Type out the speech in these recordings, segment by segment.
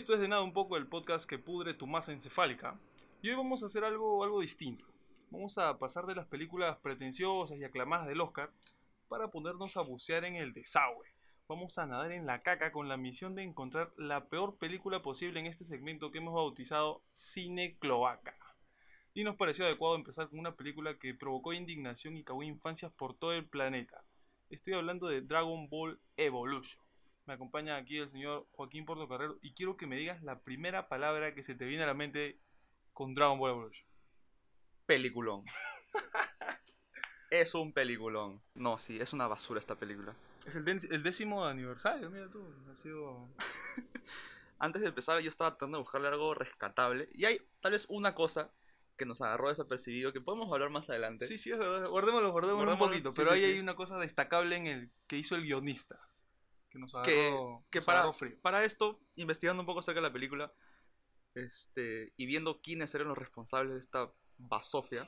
Esto es de nada un poco el podcast que pudre tu masa encefálica. Y hoy vamos a hacer algo, algo distinto. Vamos a pasar de las películas pretenciosas y aclamadas del Oscar para ponernos a bucear en el desagüe. Vamos a nadar en la caca con la misión de encontrar la peor película posible en este segmento que hemos bautizado Cine Cloaca. Y nos pareció adecuado empezar con una película que provocó indignación y cagó infancias por todo el planeta. Estoy hablando de Dragon Ball Evolution. Me acompaña aquí el señor Joaquín Portocarrero y quiero que me digas la primera palabra que se te viene a la mente con Dragon Ball Evolution. Peliculón. es un peliculón. No, sí, es una basura esta película. Es el, el décimo aniversario, mira tú. Ha sido... Antes de empezar yo estaba tratando de buscarle algo rescatable. Y hay tal vez una cosa que nos agarró desapercibido que podemos hablar más adelante. Sí, sí, es verdad. Guardémoslo, guardémoslo un Guardémoslo, poquito. sí, pero sí, ahí sí. hay una cosa destacable en el que hizo el guionista. Que nos agarró, que, que nos para, agarró frío. para esto, investigando un poco acerca de la película este, y viendo quiénes eran los responsables de esta basofia,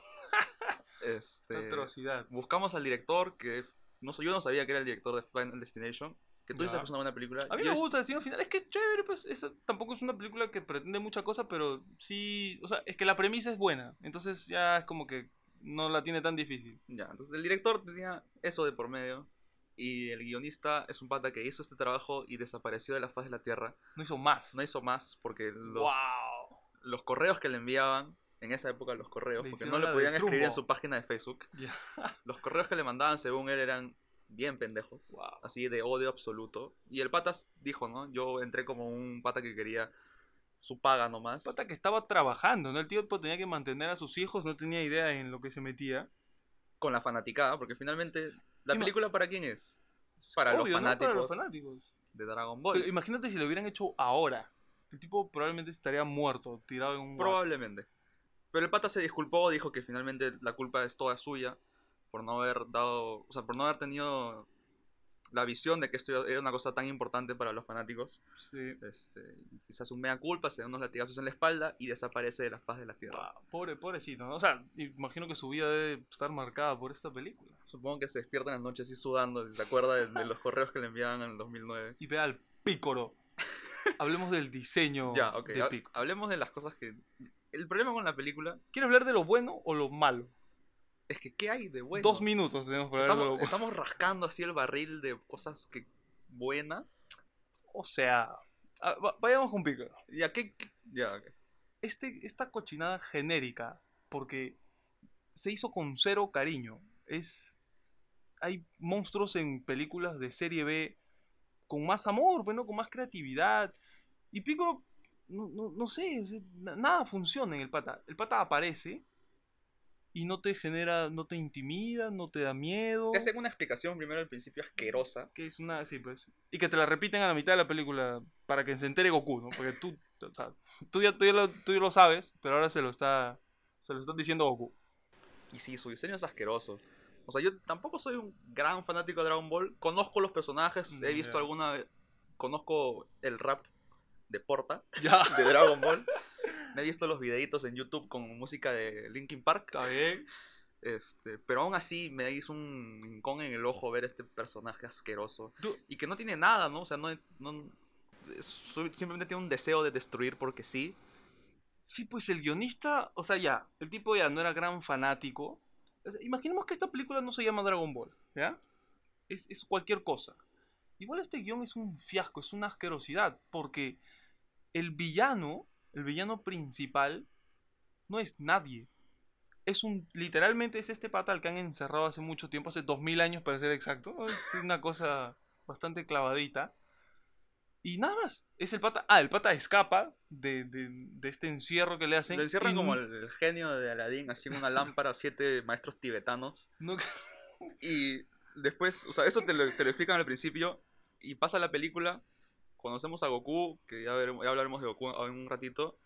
Esta este, atrocidad. buscamos al director, que no sé, yo no sabía que era el director de Final Destination, que tú dices que es una buena película. A mí Yo me gusta Destino Final, es que es chévere, pues esa tampoco es una película que pretende mucha cosa, pero sí, o sea, es que la premisa es buena, entonces ya es como que no la tiene tan difícil. Ya, entonces el director tenía eso de por medio. Y el guionista es un pata que hizo este trabajo y desapareció de la faz de la tierra. No hizo más. No hizo más porque los, ¡Wow! los correos que le enviaban, en esa época los correos, Le porque no le podían escribir en su página de Facebook, Ya. los correos que le mandaban según él eran bien pendejos. Wow. Así de odio absoluto. Y el pata dijo, ¿no? Yo entré como un pata que quería su paga nomás. Pata que estaba trabajando, ¿no? El tío pues, tenía que mantener a sus hijos, no tenía idea en lo que se metía. Con la fanaticada, porque finalmente, ¿la película para quién es? Para, los fanáticos Para los fanáticos. de Dragon Ball. Pero imagínate si lo hubieran hecho ahora. El tipo probablemente estaría muerto, tirado en un... Probablemente. Pero el pata se disculpó, dijo que finalmente la culpa es toda suya por no haber dado, o sea, por no haber tenido la visión de que esto era una cosa tan importante para los fanáticos. Sí. Este, y quizás un mea culpa, se da unos latigazos en la espalda y desaparece de la faz de la tierra. Wow, pobre, pobrecito, ¿no? O sea, imagino que su vida debe estar marcada por esta película. Supongo que se despierta en las noches así sudando, si se acuerda de, de los correos que le enviaban en el 2009. Y ve al pícoro. Hablemos del diseño Ya, ok. de Piccolo. hablemos de las cosas que... El problema con la película ¿Quieres hablar de lo bueno o lo malo? Es que ¿qué hay de bueno? Dos minutos tenemos para Estamos, estamos rascando así el barril de cosas que buenas. O sea, ah, va- vayamos con Piccolo. Ya, ¿qué? qué- Ya, ok. Este, esta cochinada genérica, porque se hizo con cero cariño. Es. Hay monstruos en películas de serie B con más amor, bueno, con más creatividad. Y Piccolo, no, no, no sé, nada funciona en el pata. El pata aparece y no te genera, no te intimida, no te da miedo. Te hacen una explicación primero al principio asquerosa. Que es una, sí, pues. Y que te la repiten a la mitad de la película para que se entere Goku, ¿no? Porque tú, o sea, tú, ya, tú, ya lo, tú ya lo sabes, pero ahora se lo está, se lo está diciendo Goku. Y sí, su diseño es asqueroso. O sea, yo tampoco soy un gran fanático de Dragon Ball. Conozco los personajes, he visto ya. alguna... Conozco el rap de Porta, Ya. de Dragon Ball. Me he visto los videitos en YouTube con música de Linkin Park. Está bien. Este, pero aún así me hizo un rincón en el ojo ver este personaje asqueroso. Y que no tiene nada, ¿no? O sea, no, no simplemente tiene un deseo de destruir porque sí. Sí, pues el guionista, o sea, ya, el tipo ya no era gran fanático. O sea, imaginemos que esta película no se llama Dragon Ball, ¿ya? Es, es cualquier cosa. Igual este guion es un fiasco, es una asquerosidad, porque el villano, el villano principal, no es nadie. Es un, literalmente es este pata al que han encerrado hace mucho tiempo, hace 2000 años para ser exacto. Es una cosa bastante clavadita. Y nada más, es el pata. Ah, el pata escapa de, de- de este encierro que le hacen. Lo encierran y como el, el genio de Aladdin, así una lámpara, siete maestros tibetanos. no- Y después, o sea, eso te lo, te lo explican al principio. Y pasa la película, conocemos a Goku, que ya, veremos- ya hablaremos de Goku en un ratito.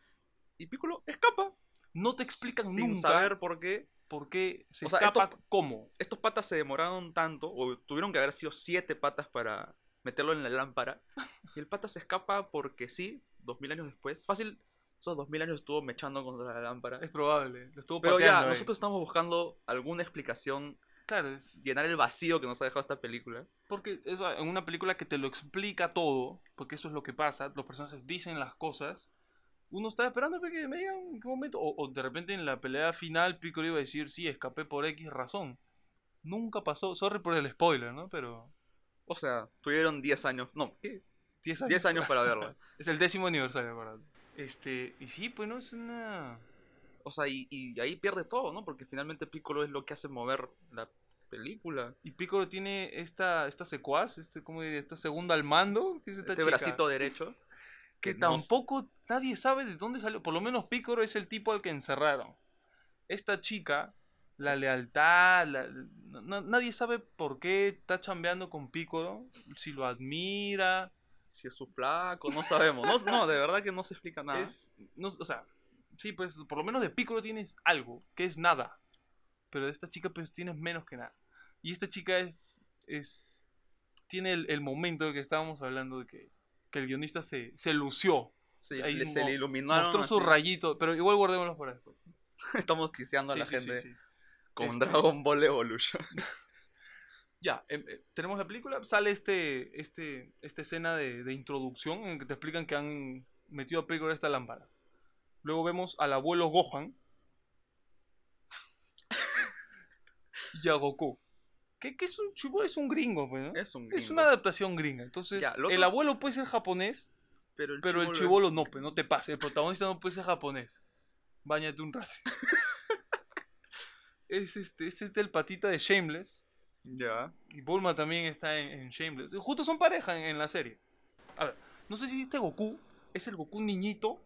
Y Piccolo escapa. no te explican sin nunca saber por qué. por qué se O sea, escapa esto- cómo. Estos patas se demoraron tanto, o tuvieron que haber sido siete patas para meterlo en la lámpara. Y el pata se escapa porque sí, dos mil años después. Fácil, esos dos mil años estuvo mechando contra la lámpara. Es probable. Lo estuvo Pero ya, ahí. nosotros estamos buscando alguna explicación Claro, es... llenar el vacío que nos ha dejado esta película. Porque eso, en una película que te lo explica todo, porque eso es lo que pasa, los personajes dicen las cosas, uno está esperando que me digan en qué momento, o, o de repente en la pelea final Piccolo iba a decir, sí, escapé por X razón. Nunca pasó, sorry por el spoiler, ¿no? Pero O sea, tuvieron 10 años. No, ¿qué? 10 años. 10 años para verla. Es el décimo aniversario, ¿verdad? Este, y sí, pues no es una... O sea, y, y ahí pierde todo, ¿no? Porque finalmente Piccolo es lo que hace mover la película. Y Piccolo tiene esta, esta secuaz, este, ¿cómo diría? Esta segunda al mando, que es esta Este chica, bracito derecho. que no tampoco nadie sabe de dónde salió. Por lo menos Piccolo es el tipo al que encerraron. Esta chica, la lealtad, la- na- nadie sabe por qué está chambeando con Piccolo, si lo admira. Si es su flaco, no sabemos. No, no, de verdad que no se explica nada. Es, no, o sea, sí, pues por lo menos de Piccolo tienes algo, que es nada. Pero de esta chica pues tienes menos que nada. Y esta chica es, es tiene el, el momento del que estábamos hablando de que, que el guionista se, se lució. Sí, ahí le- se le iluminaron. Mostró su así. rayito, pero igual guardémoslo para después. Estamos tiseando Sí, a la sí, gente con Este- Dragon Ball Evolution. Ya, em, eh, tenemos la película, sale este, este, esta escena de, de introducción en que te explican que han metido a Piccolo esta lámpara. Luego vemos al abuelo Gohan y a Goku. Que, que es un chivo, es un gringo, pues, ¿no? Es un Es gringo. una adaptación gringa. Entonces, Ya, el abuelo puede ser japonés, Pero el pero el chibolo- chivolo no, pues no te pase. El protagonista no puede ser japonés. Báñate un rato. es este, es este el patita de Shameless. Ya. Y Bulma también está en, en Shameless. Justo son pareja en, en la serie. A ver, no sé si este Goku es el Goku niñito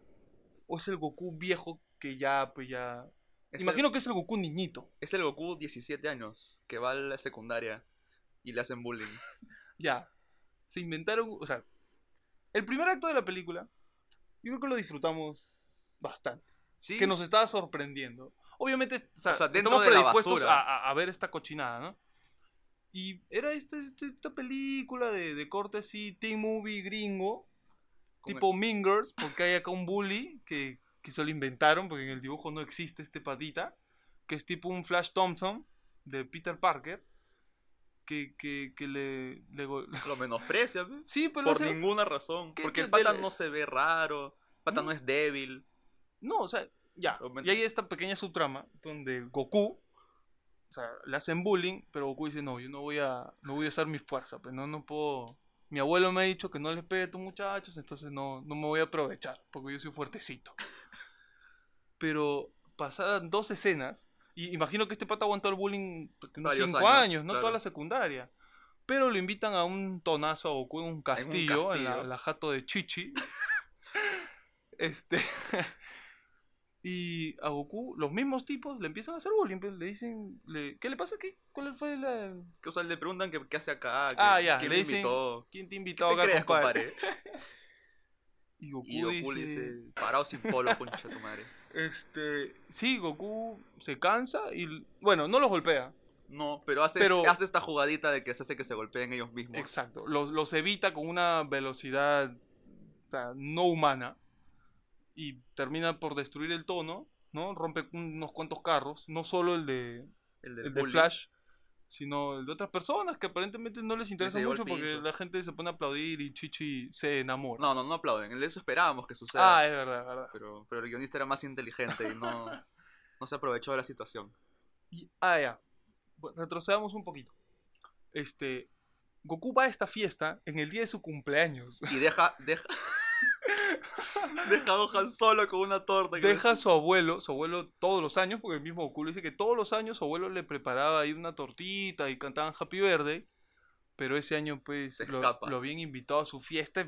o es el Goku viejo que ya, pues ya... Es Imagino que es el Goku niñito. Es el Goku 17 años que va a la secundaria y le hacen bullying. Ya. Se inventaron... O sea, el primer acto de la película, yo creo que lo disfrutamos bastante. Sí. Que nos estaba sorprendiendo. Obviamente, o sea, O sea, dentro estamos predispuestos a ver esta cochinada, ¿no? Y era este- este- esta película de, de corte así, teen movie gringo, Tipo Mingers, porque hay acá un bully que, que se lo inventaron, porque en el dibujo no existe este patita, que es tipo un Flash Thompson de Peter Parker, que, que, que le... Lo menosprecia, sí, pero por hace- ninguna razón. ¿Qué- Porque qué el pata del- no se ve raro, el pata Mm. no es débil. No, o sea, ya. Y hay esta pequeña subtrama donde Goku, o sea, le hacen bullying, pero Goku dice, no, yo no voy a, no voy a usar mi fuerza, pues no, no puedo... Mi abuelo me ha dicho que no les pegue a tus muchachos, entonces no, no me voy a aprovechar, porque yo soy fuertecito. Pero pasadas dos escenas, y imagino que este pata aguantó el bullying unos cinco años, años, no claro. toda la secundaria. Pero lo invitan a un tonazo a Goku en un castillo, en, castillo. la jato de Chichi. este. Y a Goku, los mismos tipos le empiezan a hacer bullying. pues, Le dicen, le- ¿qué le pasa aquí? ¿Cuál fue la.? Que, o sea, le preguntan qué hace acá, que, Ah, ya, quién le dicen, invitó. ¿Quién te ¿Qué invitó te acá, crees, compadre? Y Goku, Y Goku le dice, dice, parado sin polo, concha de tu madre. Este. Sí, Goku se cansa y. Bueno, no los golpea. No, pero hace, Pero- hace esta jugadita de que se hace que se golpeen ellos mismos. Exacto. Los, los evita con una velocidad o sea, no humana. Y termina por destruir el tono, ¿no? Rompe unos cuantos carros. No solo el de, El de. Flash, sino el de otras personas que aparentemente no les interesa mucho porque la gente se pone a aplaudir y Chichi se enamora. No, no, no aplauden. Eso esperábamos que suceda. ah, es verdad, es verdad. pero, pero el guionista era más inteligente y no, no se aprovechó de la situación. Y- ah, ya. Bueno, retrocedamos un poquito. Este. Goku va a esta fiesta en el día de su cumpleaños. Y deja, deja, deja a solo con una torta. Deja a su abuelo, su abuelo todos los años, porque el mismo Goku dice que todos los años su abuelo le preparaba ahí una tortita y cantaban Happy Birthday, pero ese año pues Se lo, lo habían invitado a su fiesta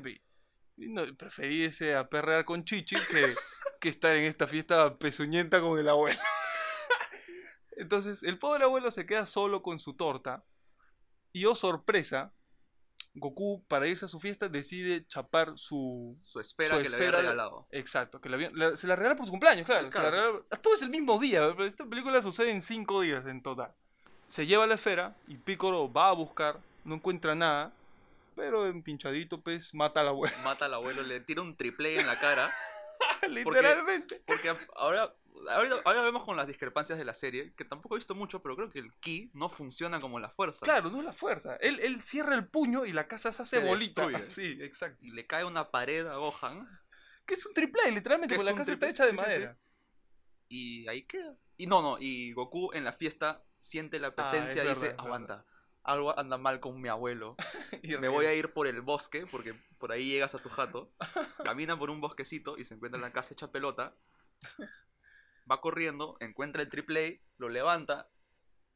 y, no, preferí a perrear con Chichi que, que estar en esta fiesta pezuñenta con el abuelo. Entonces el pobre abuelo se queda solo con su torta y oh sorpresa, Goku para irse a su fiesta decide chapar su, Su esfera Su que le esfera había de- regalado. Exacto, que la habían- la- se la regala por su cumpleaños, claro. Se la regala- todo es el mismo día, pero esta película sucede en cinco días en total. Se lleva la esfera y Piccolo va a buscar, no encuentra nada, pero en pinchadito, pues, mata a la abuela. Mata al abuelo, le tira un triple en la cara. Literalmente. Porque ahora, Ahorita, ahora vemos con las discrepancias de la serie, que tampoco he visto mucho, pero creo que el ki no funciona como la fuerza. Claro, no es la fuerza. Él, él cierra el puño y la casa se hace Se bolita. destruye. Sí, exacto. Y le cae una pared a Gohan Que es un triple literalmente, Que porque la casa está hecha de sí, sí, sí. madera. y ahí queda. Y no, no, y Goku en la fiesta siente la presencia y Ah, dice, verdad, es aguanta, algo anda mal con mi abuelo. Y Me voy a ir por el bosque, porque por ahí llegas a tu jato. Camina por un bosquecito y se encuentra en la casa hecha pelota. Va corriendo, encuentra el triple A, lo levanta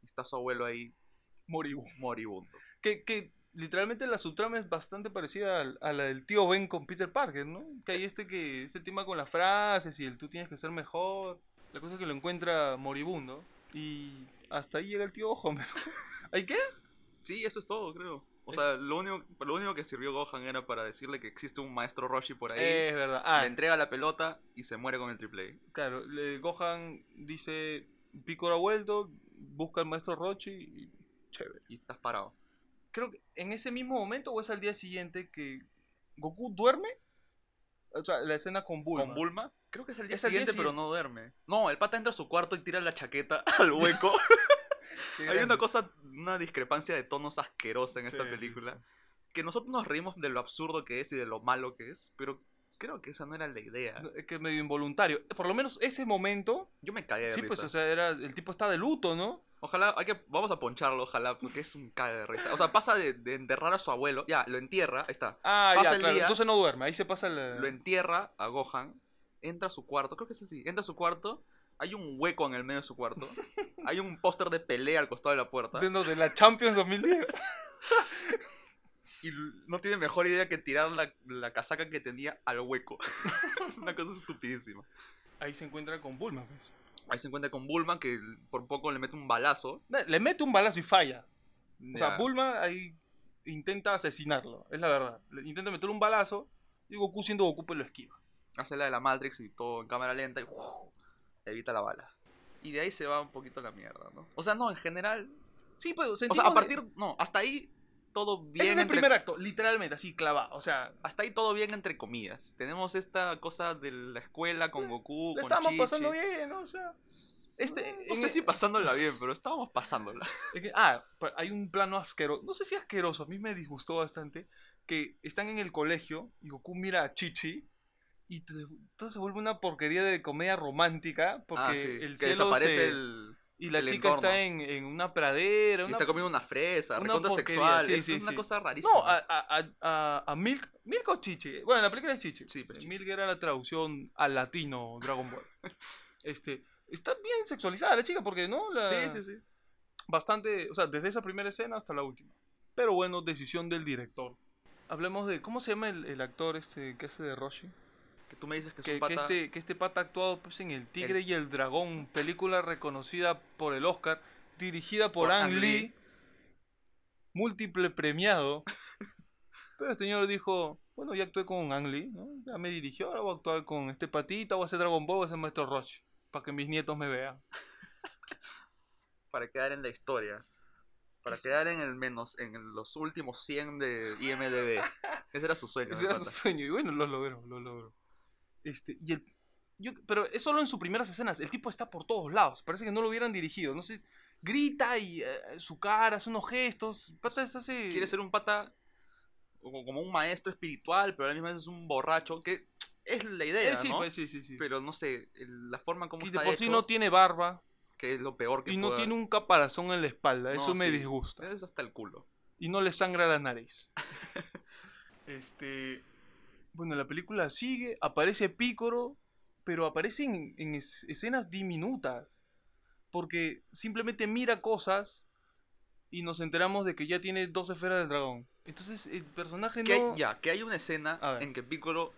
y está su abuelo ahí Moribundo. moribundo. Que, que literalmente la subtrama es bastante parecida a la del tío Ben con Peter Parker, ¿no? Que hay este que este tema con las frases y el tú tienes que ser mejor. La cosa es que lo encuentra moribundo y hasta ahí llega el tío Homer. ¿Ahí qué? Sí, eso es todo, creo. O sea, lo único, lo único que sirvió Gohan era para decirle que existe un maestro Roshi por ahí. Es verdad. Ah, Le entrega la pelota y se muere con el triple A. claro. le- Gohan dice, Piccolo ha vuelto, busca al maestro Rochi y chévere. Y estás parado. Creo que en ese mismo momento o es al día siguiente que Goku duerme. O sea, la escena con Bulma. Con Bulma, creo que es el día Es día siguiente, pero no duerme. No, el pata entra a su cuarto y tira la chaqueta al hueco. Hay una cosa, una discrepancia de tonos asquerosa en esta Sí, película. sí. Que nosotros nos reímos de lo absurdo que es y de lo malo que es, pero creo que esa no era la idea. Es que es medio involuntario. Por lo menos ese momento. Yo me cagué de Sí, risa. pues, o sea, era, el tipo está de luto, ¿no? Ojalá, hay que, vamos a poncharlo, ojalá, porque es un cague de risa. O sea, pasa de, de enterrar a su abuelo, ya, lo entierra, ahí está. Ah, Pasa ya, el claro. día. Entonces no duerme. Ahí se pasa el. Lo entierra a Gohan, entra a su cuarto, creo que es así, entra a su cuarto, hay un hueco en el medio de su cuarto, hay un póster de pelea al costado de la puerta, de, no, de la Champions 2010. y no tiene mejor idea que tirar la, la casaca que tenía al hueco. es una cosa estupidísima. Ahí se encuentra con Bulma. pues. Ahí se encuentra con Bulma, que por poco le mete un balazo. Le mete un balazo y falla. O sea. Bulma ahí intenta asesinarlo. Es la verdad. Le intenta meter un balazo. Y Goku, siendo Goku, pues lo esquiva. hace la de la Matrix y todo en cámara lenta y ¡uf! Evita la bala. Y de ahí se va un poquito la mierda, ¿no? O sea, no, en general. Sí, pero O sea, a de- partir. No, hasta ahí todo bien. Ese es el entre- primer acto, literalmente, así clavado. O sea, Hasta ahí todo bien entre comillas. Tenemos esta cosa de la escuela con Goku, le con estamos Chi-Chi. pasando bien, ¿no? O sea. Este- no sé si pasándola bien, pero estábamos pasándola. Es que- ah, pa- hay un plano asqueroso. No sé si asqueroso, a mí me disgustó bastante. Que están en el colegio y Goku mira a Chichi. Y entonces se vuelve una porquería de comedia romántica. Porque Ah, sí, el que cielo desaparece se- el. Y la el chica entorno. está en, en una pradera. y Una... está comiendo una fresa, una sexual. sí, es sí, una sí. cosa rarísima. No, a, a, a, a- Milk. ¿Milk o Chichi? Bueno, la película es Chichi. Sí, pues, Chichi. Milk era la traducción al latino Dragon Ball. este, está bien sexualizada la chica porque, ¿no? La- Sí, sí, sí. Bastante, o sea, desde esa primera escena hasta la última. Pero bueno, decisión del director. Hablemos de, ¿cómo se llama el, el actor este que hace de Roshi? Que tú me dices que es Que, un pata. que este, que este pata ha actuado pues, en El Tigre El- y el Dragón, película reconocida por el Oscar, dirigida por, Por Ang Lee, Lee. múltiple premiado. Pero el señor dijo, bueno, ya actué con Ang Lee, ¿no? ya me dirigió, ahora voy a actuar con este patita, voy a hacer Dragon Ball, voy a ser Maestro Roshi, para que mis nietos me vean. Para quedar en la historia. Para quedar en el menos, en los últimos 100 de IMDB. Ese era su sueño. Ese era su sueño, y bueno, lo logró, lo logró. Este, y el, yo, pero es solo en sus primeras escenas, el tipo está por todos lados, parece que no lo hubieran dirigido, no sé, grita y eh, su cara, hace unos gestos, pata se hace... quiere ser un pata como un maestro espiritual, pero a la misma vez es un borracho, que es la idea, Eh, sí, ¿no? pues, sí, sí, sí. Pero no sé, la forma como Y está de por sí no tiene barba que es lo peor que y no tiene un caparazón en la espalda, No, eso me disgusta. Es hasta el culo. Y no le sangra la nariz. este. Bueno, la película sigue, aparece Pícoro, pero aparece en, en es- escenas diminutas. Porque simplemente mira cosas y nos enteramos de que ya tiene dos esferas del dragón. Entonces el personaje Que hay, no. ya, que hay una escena en que Piccolo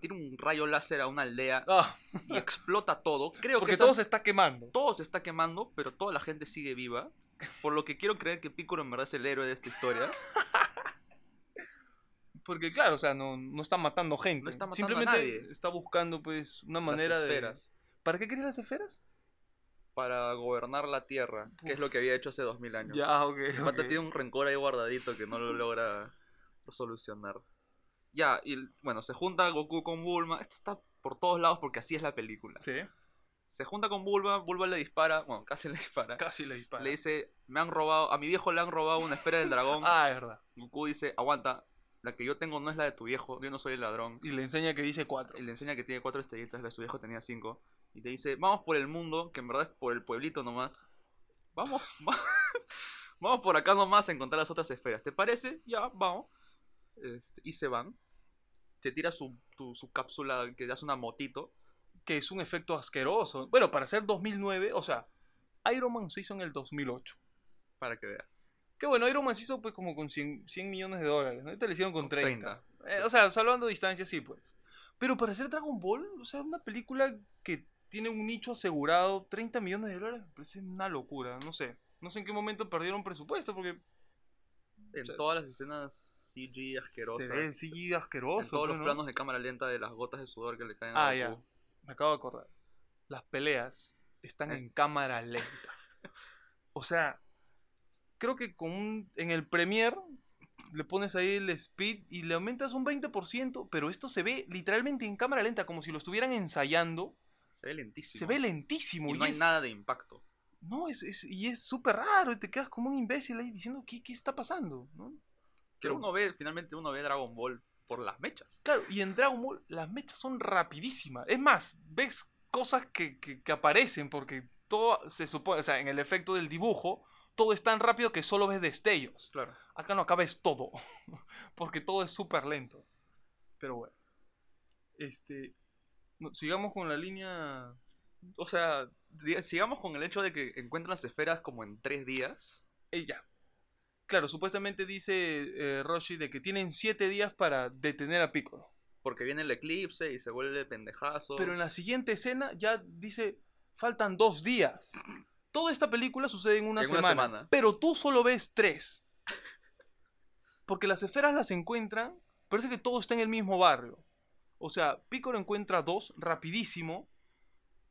tiene un rayo láser a una aldea Ah, y explota todo. Creo porque que esa- todo se está quemando. todo se está quemando, pero toda la gente sigue viva. Por lo que quiero creer que Piccolo en verdad es el héroe de esta historia. Porque claro, o sea, no, no está matando gente. No está matando a Simplemente nadie. está buscando pues una Las manera de... ¿Para qué quería las esferas? Para gobernar la Tierra, que es Uf. lo que había hecho hace 2000 años. Ya, ok. El pata ok. tiene un rencor ahí guardadito que no lo logra solucionar. Ya, y bueno, se junta Goku con Bulma. Esto está por todos lados porque así es la película. Sí. Se junta con Bulma, Bulma le dispara, bueno, casi le dispara. Casi le dispara. Le dice, me han robado, a mi viejo le han robado una esfera del dragón. Ah, es verdad. Goku dice, aguanta, la que yo tengo no es la de tu viejo, yo no soy el ladrón. Y le enseña que dice 4. Y le enseña que tiene cuatro estrellitas, la de su viejo tenía cinco. Y te dice, vamos por el mundo, que en verdad es por el pueblito nomás. Vamos, va- vamos por acá nomás a encontrar las otras esferas. ¿Te parece? Ya, vamos. Este, y se van. Se tira su, tu- su cápsula que hace una motito. Que es un efecto asqueroso. Bueno, para ser 2009, o sea, Iron Man se hizo en el 2008. Para que veas. Que bueno, Iron Man se hizo pues como con 100, 100 millones de dólares. ¿no? Ahorita le hicieron con 30. 30. Eh, o sea, salvando distancia, sí, pues. Pero para hacer Dragon Ball, o sea, una película que tiene un nicho asegurado, 30 millones de dólares, me parece una locura. No sé. No sé en qué momento perdieron presupuesto, porque En sea, todas las escenas CG asquerosas. se ve CGI asqueroso. en todos pues, los ¿no? planos de cámara lenta de las gotas de sudor que le caen Ah, a ya. Me acabo de acordar. Las peleas están Es- en cámara lenta. O sea, creo que con un- en el Premiere le pones ahí el speed y le aumentas un 20%, pero esto se ve literalmente en cámara lenta, como si lo estuvieran ensayando. Se ve lentísimo. Se ve lentísimo. Y y no hay nada de impacto. No, es, es- y es súper raro. Y te quedas como un imbécil ahí diciendo, ¿qué, qué está pasando? ¿no? Que Pero- uno ve, finalmente uno ve Dragon Ball por las mechas. Claro, y en Dragon Ball las mechas son rapidísimas. Es más, ves cosas que, que- que aparecen porque todo se supone, o sea, en el efecto del dibujo, todo es tan rápido que solo ves destellos. Claro. Acá no, acá ves todo, porque todo es súper lento. Pero bueno, este, no, sigamos con la línea... O sea, sigamos con el hecho de que encuentran las esferas como en tres días. Ella. Claro, supuestamente dice eh, Roshi de que tienen siete días para detener a Piccolo. Porque viene el eclipse y se vuelve pendejazo. Pero en la siguiente escena ya dice, faltan dos días. Toda esta película sucede en una, En una semana. Pero tú solo ves tres. Porque las esferas las encuentran, parece que todo está en el mismo barrio. O sea, Piccolo encuentra dos rapidísimo.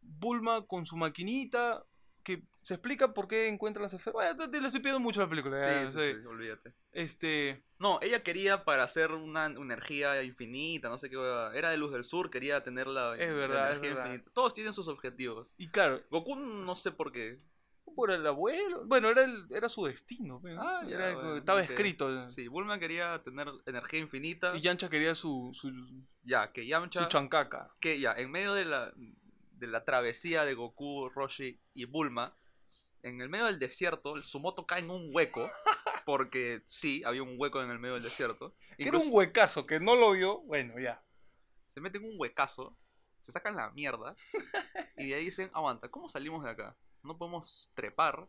Bulma con su maquinita, que se explica por qué encuentra las esferas. Bueno, te, le estoy pidiendo mucho a la película. Sí, sí, sí. olvídate. Este, No, ella quería para hacer una, energía infinita, no sé qué. Era de luz del sur, quería tener la, Es la verdad, es energía verdad. infinita. Todos tienen sus objetivos. y claro, Goku no sé por qué. Por el abuelo. Bueno, era, el- era su destino. ¿no? Ah, ya, Era- bueno, estaba escrito. Sí, Bulma quería tener energía infinita. Y Yancha quería su, su, Ya, que Yamcha. su chancaca. que ya, en medio de la, de la travesía de Goku, Roshi y Bulma, en el medio del desierto, su moto cae en un hueco, porque sí, había un hueco en el medio del desierto. Que era un huecazo que no lo vio. Bueno, ya. se meten un huecazo, se sacan la mierda, y de ahí dicen, aguanta, ¿cómo salimos de acá? No podemos trepar,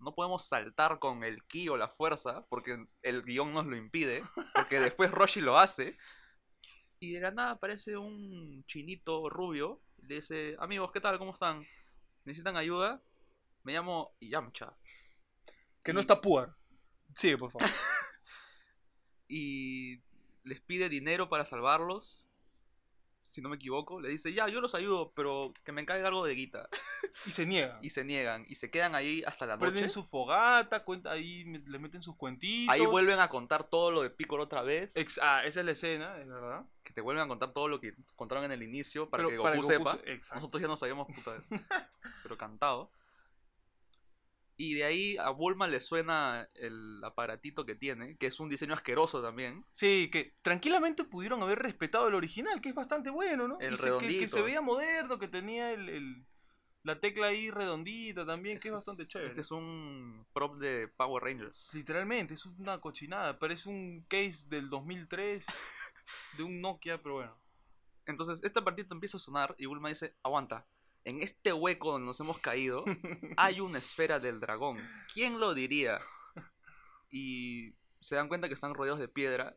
no podemos saltar con el ki o la fuerza, porque el guion nos lo impide, porque después Roshi lo hace. Y de la nada aparece un chinito rubio y le dice, amigos, ¿qué tal? ¿Cómo están? ¿Necesitan ayuda? Me llamo Yamcha. Que no está puar. Sigue, por favor. Y les pide dinero para salvarlos. Si no me equivoco. Le dice, ya, yo los ayudo, pero que me caiga algo de guita. Y se niega. Y se niegan. Y se quedan ahí hasta la noche. Prenden su fogata, cuenta, ahí le meten sus cuentitos. Ahí vuelven a contar todo lo de Piccolo otra vez. Ex- ah, esa es la escena, es verdad. que te vuelven a contar todo lo que contaron en el inicio para Pero que Goku para que Goku sepa. se-. Nosotros ya no sabíamos puta, pero cantado. Y de ahí a Bulma le suena el aparatito que tiene, que es un diseño asqueroso también. Sí, que tranquilamente pudieron haber respetado el original, que es bastante bueno, ¿no? El se- que- que, redondito. se veía moderno, que tenía el, el- la tecla ahí redondita también, que es bastante chévere. Este es un prop de Power Rangers. Literalmente, es una cochinada. Parece un case del 2003 de un Nokia, pero bueno. Entonces, este aparatito empieza a sonar y Bulma dice, aguanta, en este hueco donde nos hemos caído hay una esfera del dragón. ¿Quién lo diría? Y se dan cuenta que están rodeados de piedra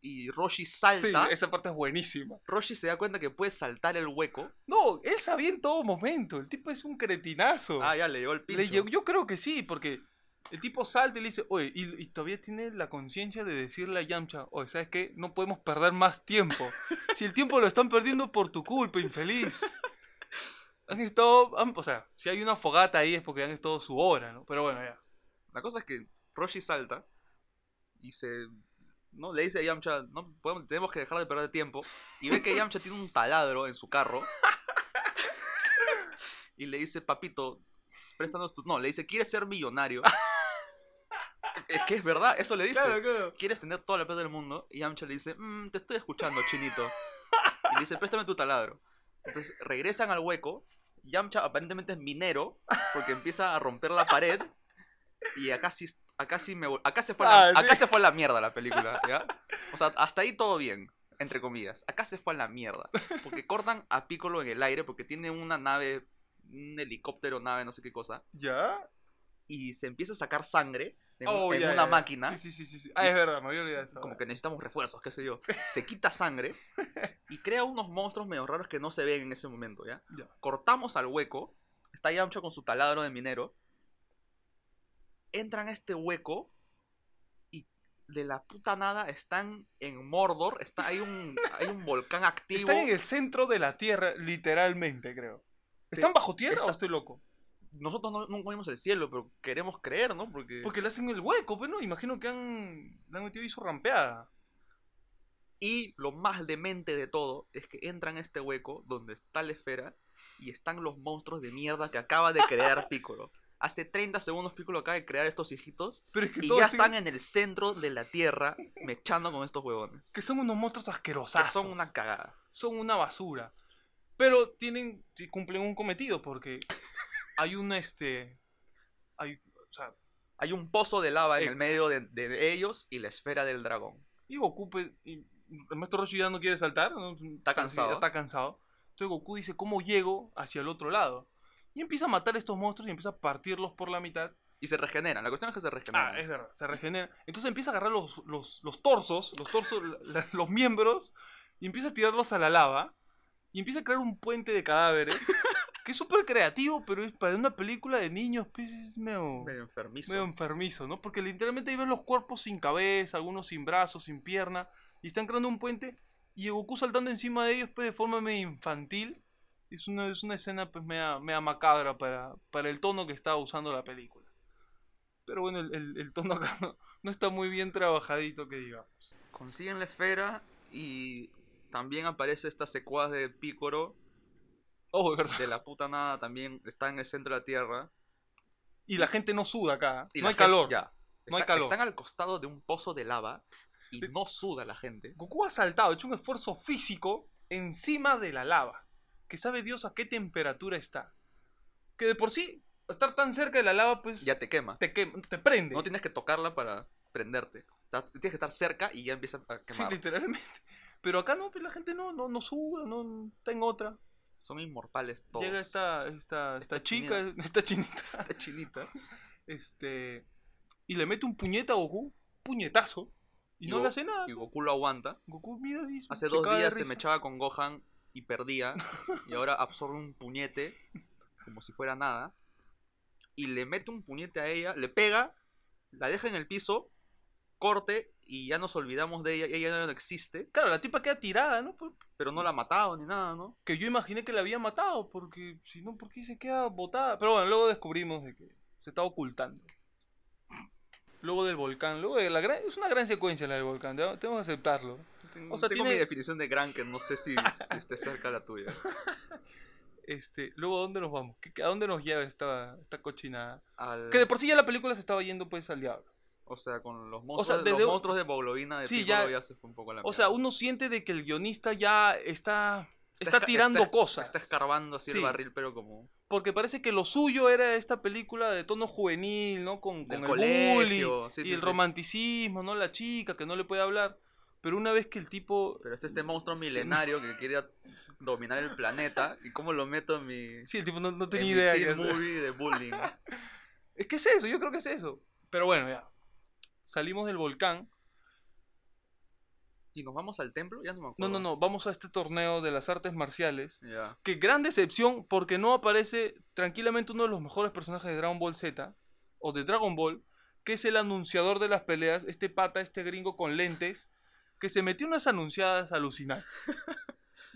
y Roshi Sí, salta. esa parte es buenísima. Roshi se da cuenta que puede saltar el hueco. No, él sabía en todo momento. El tipo es un cretinazo. Ah, ya le llegó el pincho. Yo creo que sí, porque el tipo salta y le dice, oye, y, y todavía tiene la conciencia de decirle a Yamcha, oye, ¿sabes qué? No podemos perder más tiempo. Si el tiempo lo están perdiendo por tu culpa, infeliz. Han estado, han- o sea, si hay una fogata ahí es porque han estado su hora, ¿no? Pero bueno, ya. La cosa es que Roshi salta y se. ¿no? Le dice a Yamcha, no, podemos, tenemos que dejar de perder tiempo. Y ve que Yamcha tiene un taladro en su carro. y le dice, papito, préstanos tu... No, le dice, ¿quieres ser millonario? es que es verdad, eso le dice. Claro, claro. ¿Quieres tener toda la plata del mundo? Y Yamcha le dice, "Mm, te estoy escuchando, chinito. Y le dice, préstame tu taladro. Entonces regresan al hueco. Yamcha aparentemente es minero porque empieza a romper la pared. Y acá sí, acá sí, me, acá se fue, la, Ah, sí. acá se fue la mierda la película, ¿ya? O sea, hasta ahí todo bien, entre comillas. Acá se fue a la mierda. Porque cortan a Piccolo en el aire porque tiene una nave, un helicóptero, nave, no sé qué cosa. ¿Ya? Y se empieza a sacar sangre en, Oh, en una máquina Sí, sí, sí, sí. Ah, es verdad, me había olvidado eso. como que necesitamos refuerzos, qué sé yo. Se quita sangre y crea unos monstruos medio raros que no se ven en ese momento, ¿ya? Cortamos al hueco, está Yamcha con su taladro de minero, entran a este hueco y de la puta nada están en Mordor, está, hay, un, hay un volcán activo. Están en el centro de la Tierra, literalmente, creo. ¿Están bajo tierra está- o estoy loco? Nosotros no, vimos el cielo, pero queremos creer, ¿no? Porque... Porque le hacen el hueco, pues no, imagino que han, le han metido ahí su rampeada. Y lo más demente de todo es que entran a este hueco donde está la esfera y están los monstruos de mierda que acaba de crear Piccolo. Hace 30 segundos Piccolo acaba de crear estos hijitos Pero es que y ya están en el centro de la tierra mechando con estos huevones. que son unos monstruos Que asquerosos. son una cagada. son una basura. Pero tienen, cumplen un cometido porque hay un este, hay, o sea, Hay un pozo de lava en el medio de, de ellos y la esfera del dragón. y Goku, pues, y el maestro Roshi ya no quiere saltar, ¿no? Está cansado. Ya está cansado. Entonces Goku dice, ¿cómo llego hacia el otro lado? Y empieza a matar a estos monstruos y empieza a partirlos por la mitad. Y se regeneran. La cuestión es que se regeneran. Ah, es verdad, se regenera. Entonces empieza a agarrar los, los, los torsos, los torsos, la- los miembros, y empieza a tirarlos a la lava. Y empieza a crear un puente de cadáveres. que es súper creativo, pero es para una película de niños, pues es medio, Medio enfermizo. medio enfermizo, ¿no? Porque literalmente ahí ves los cuerpos sin cabeza, algunos sin brazos, sin pierna, y están creando un puente, y Goku saltando encima de ellos, pues de forma medio infantil. Es una, es una escena, pues, media, media macabra para, para el tono que está usando la película. Pero bueno, el, el- el tono acá no, no está muy bien trabajadito, que digamos. Consiguen la esfera y también aparece esta secuaz de Piccolo Oh, es verdad. de la puta nada también está en el centro de la tierra. Y la gente no suda acá, Y no la hay gente- calor. Ya. No hay Está- calor. Están al costado de un pozo de lava y Sí. no suda la gente. Goku ha saltado, ha hecho un esfuerzo físico encima de la lava. Que sabe Dios a qué temperatura está. Que de por sí, estar tan cerca de la lava, pues Ya te quema. te, quema, te prende. No tienes que tocarla para prenderte. O sea, tienes que estar cerca y ya empieza a Sí, quemar. literalmente. Pero acá no, pues la gente no, no, no suda, no está en otra. Son inmortales todos. Llega esta, esta, esta Esta chica, esta chinita, esta chinita, este, y le mete un puñete a Goku, puñetazo, y, Y no Go- le hace nada. Y Goku lo aguanta. Goku mira y Hace dos días se me echaba con Gohan y perdía. y ahora absorbe un puñete como si fuera nada. Y le mete un puñete a ella, le pega, la deja en el piso, corte y ya nos olvidamos de ella. Ella ya no existe, Claro, la tipa queda tirada, ¿no? Pero no la ha matado ni nada, ¿no? que yo imaginé que la había matado, porque si no, ¿por qué se queda botada? Pero bueno, luego descubrimos de que se está ocultando. Luego del volcán, luego de la gran... Es una gran secuencia la del volcán, tengo que aceptarlo. Tengo, O sea, tengo tiene- mi definición de gran que no sé si, si esté cerca de la tuya. Este, luego, ¿a dónde nos vamos? ¿Qué- ¿A dónde nos lleva esta, esta cochinada? Al- Que de por sí ya la película se estaba yendo pues al diablo. O sea, con los sea, monstruos, desde- los monstruos de Boglobina de Sí, ya- ya, se fue un poco la O sea, uno siente de que el guionista ya está, está, esca- tirando está- cosas. Está escarbando así Sí. el barril, pero como... Porque parece que lo suyo era esta película de tono juvenil, ¿no? Con, con el bullying sí, y el romanticismo, ¿no? La chica que no le puede hablar. Pero una vez que el tipo... Pero este, este monstruo milenario que quiere dominar el planeta. ¿Y cómo lo meto en mi, Sí, el tipo no, no en tenía mi idea. teen hacer. movie de bullying? Es que es eso, yo creo que es eso. Pero bueno, ya. Salimos del volcán. ¿Y nos vamos al templo? Ya no me No, acuerdo. no, no. Vamos a este torneo de las artes marciales. Que gran decepción porque no aparece tranquilamente uno de los mejores personajes de Dragon Ball Z o de Dragon Ball, que es el anunciador de las peleas, este pata, este gringo con lentes, que se metió unas anunciadas alucinantes.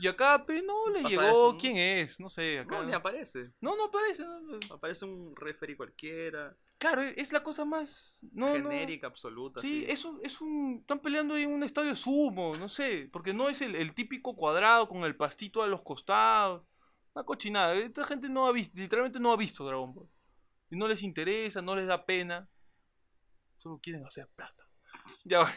Y acá, pe, no le Pasa llegó eso, ¿no? quién es, no sé, acá. No, ni aparece. No, no aparece. no, no. Aparece un referee cualquiera. Claro, es la cosa más no, no. genérica, absoluta. Sí, así. es un, es un. Están peleando ahí en un estadio sumo, no sé. Porque no es el, el típico cuadrado con el pastito a los costados. Una cochinada. Esta gente no ha visto, literalmente no ha visto Dragon Ball. Y no les interesa, no les da pena. Solo quieren hacer plata. Ya bueno.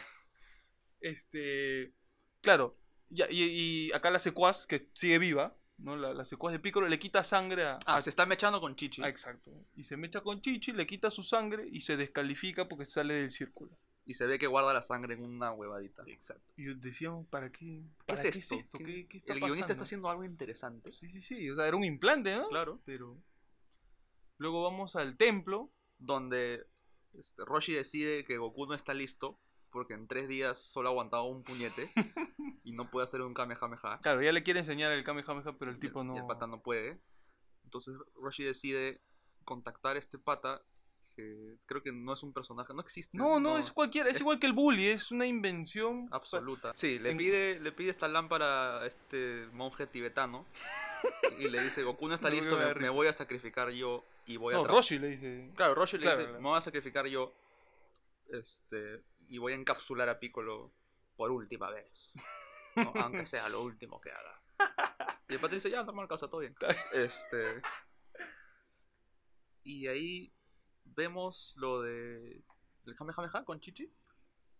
Este. Claro. Ya, y, y acá la secuaz, que sigue viva, ¿no? La, la secuaz de Piccolo le quita sangre a. Ah, a- se está mechando con Chichi. Ah, exacto. Y se mecha con Chichi, le quita su sangre y se descalifica porque sale del círculo. Y se ve que guarda la sangre en una huevadita. Exacto. Y decíamos, ¿para qué? ¿Qué ¿Para es esto? ¿Qué, ¿Qué- qué está el guionista pasando? está haciendo algo interesante. Sí, sí, sí. O sea, era un implante, ¿no? Claro. Pero. Luego vamos al templo. Donde este, Roshi decide que Goku no está listo. Porque en tres días solo ha aguantado un puñete. y no puede hacer un Kamehameha. Claro, ya le quiere enseñar el Kamehameha, pero el y tipo no. y el pata no puede. Entonces Roshi decide contactar a este pata. Que creo que no es un personaje, no existe. No, no, es cualquiera, es es- igual que el bully, es una invención. absoluta. Sí, le en- pide, le pide esta lámpara a este monje tibetano. y le dice, Goku no está No, listo, me voy a sacrificar yo y voy a... No, Roshi le dice. Claro, Roshi le Claro, dice, claro. me voy a sacrificar yo. Este, y voy a encapsular a Piccolo por última vez. ¿no? Aunque sea lo último que haga. Y el patrón dice, ya, normal, casa, todo bien. Este. Y ahí vemos lo de. El Kamehameha con Chichi.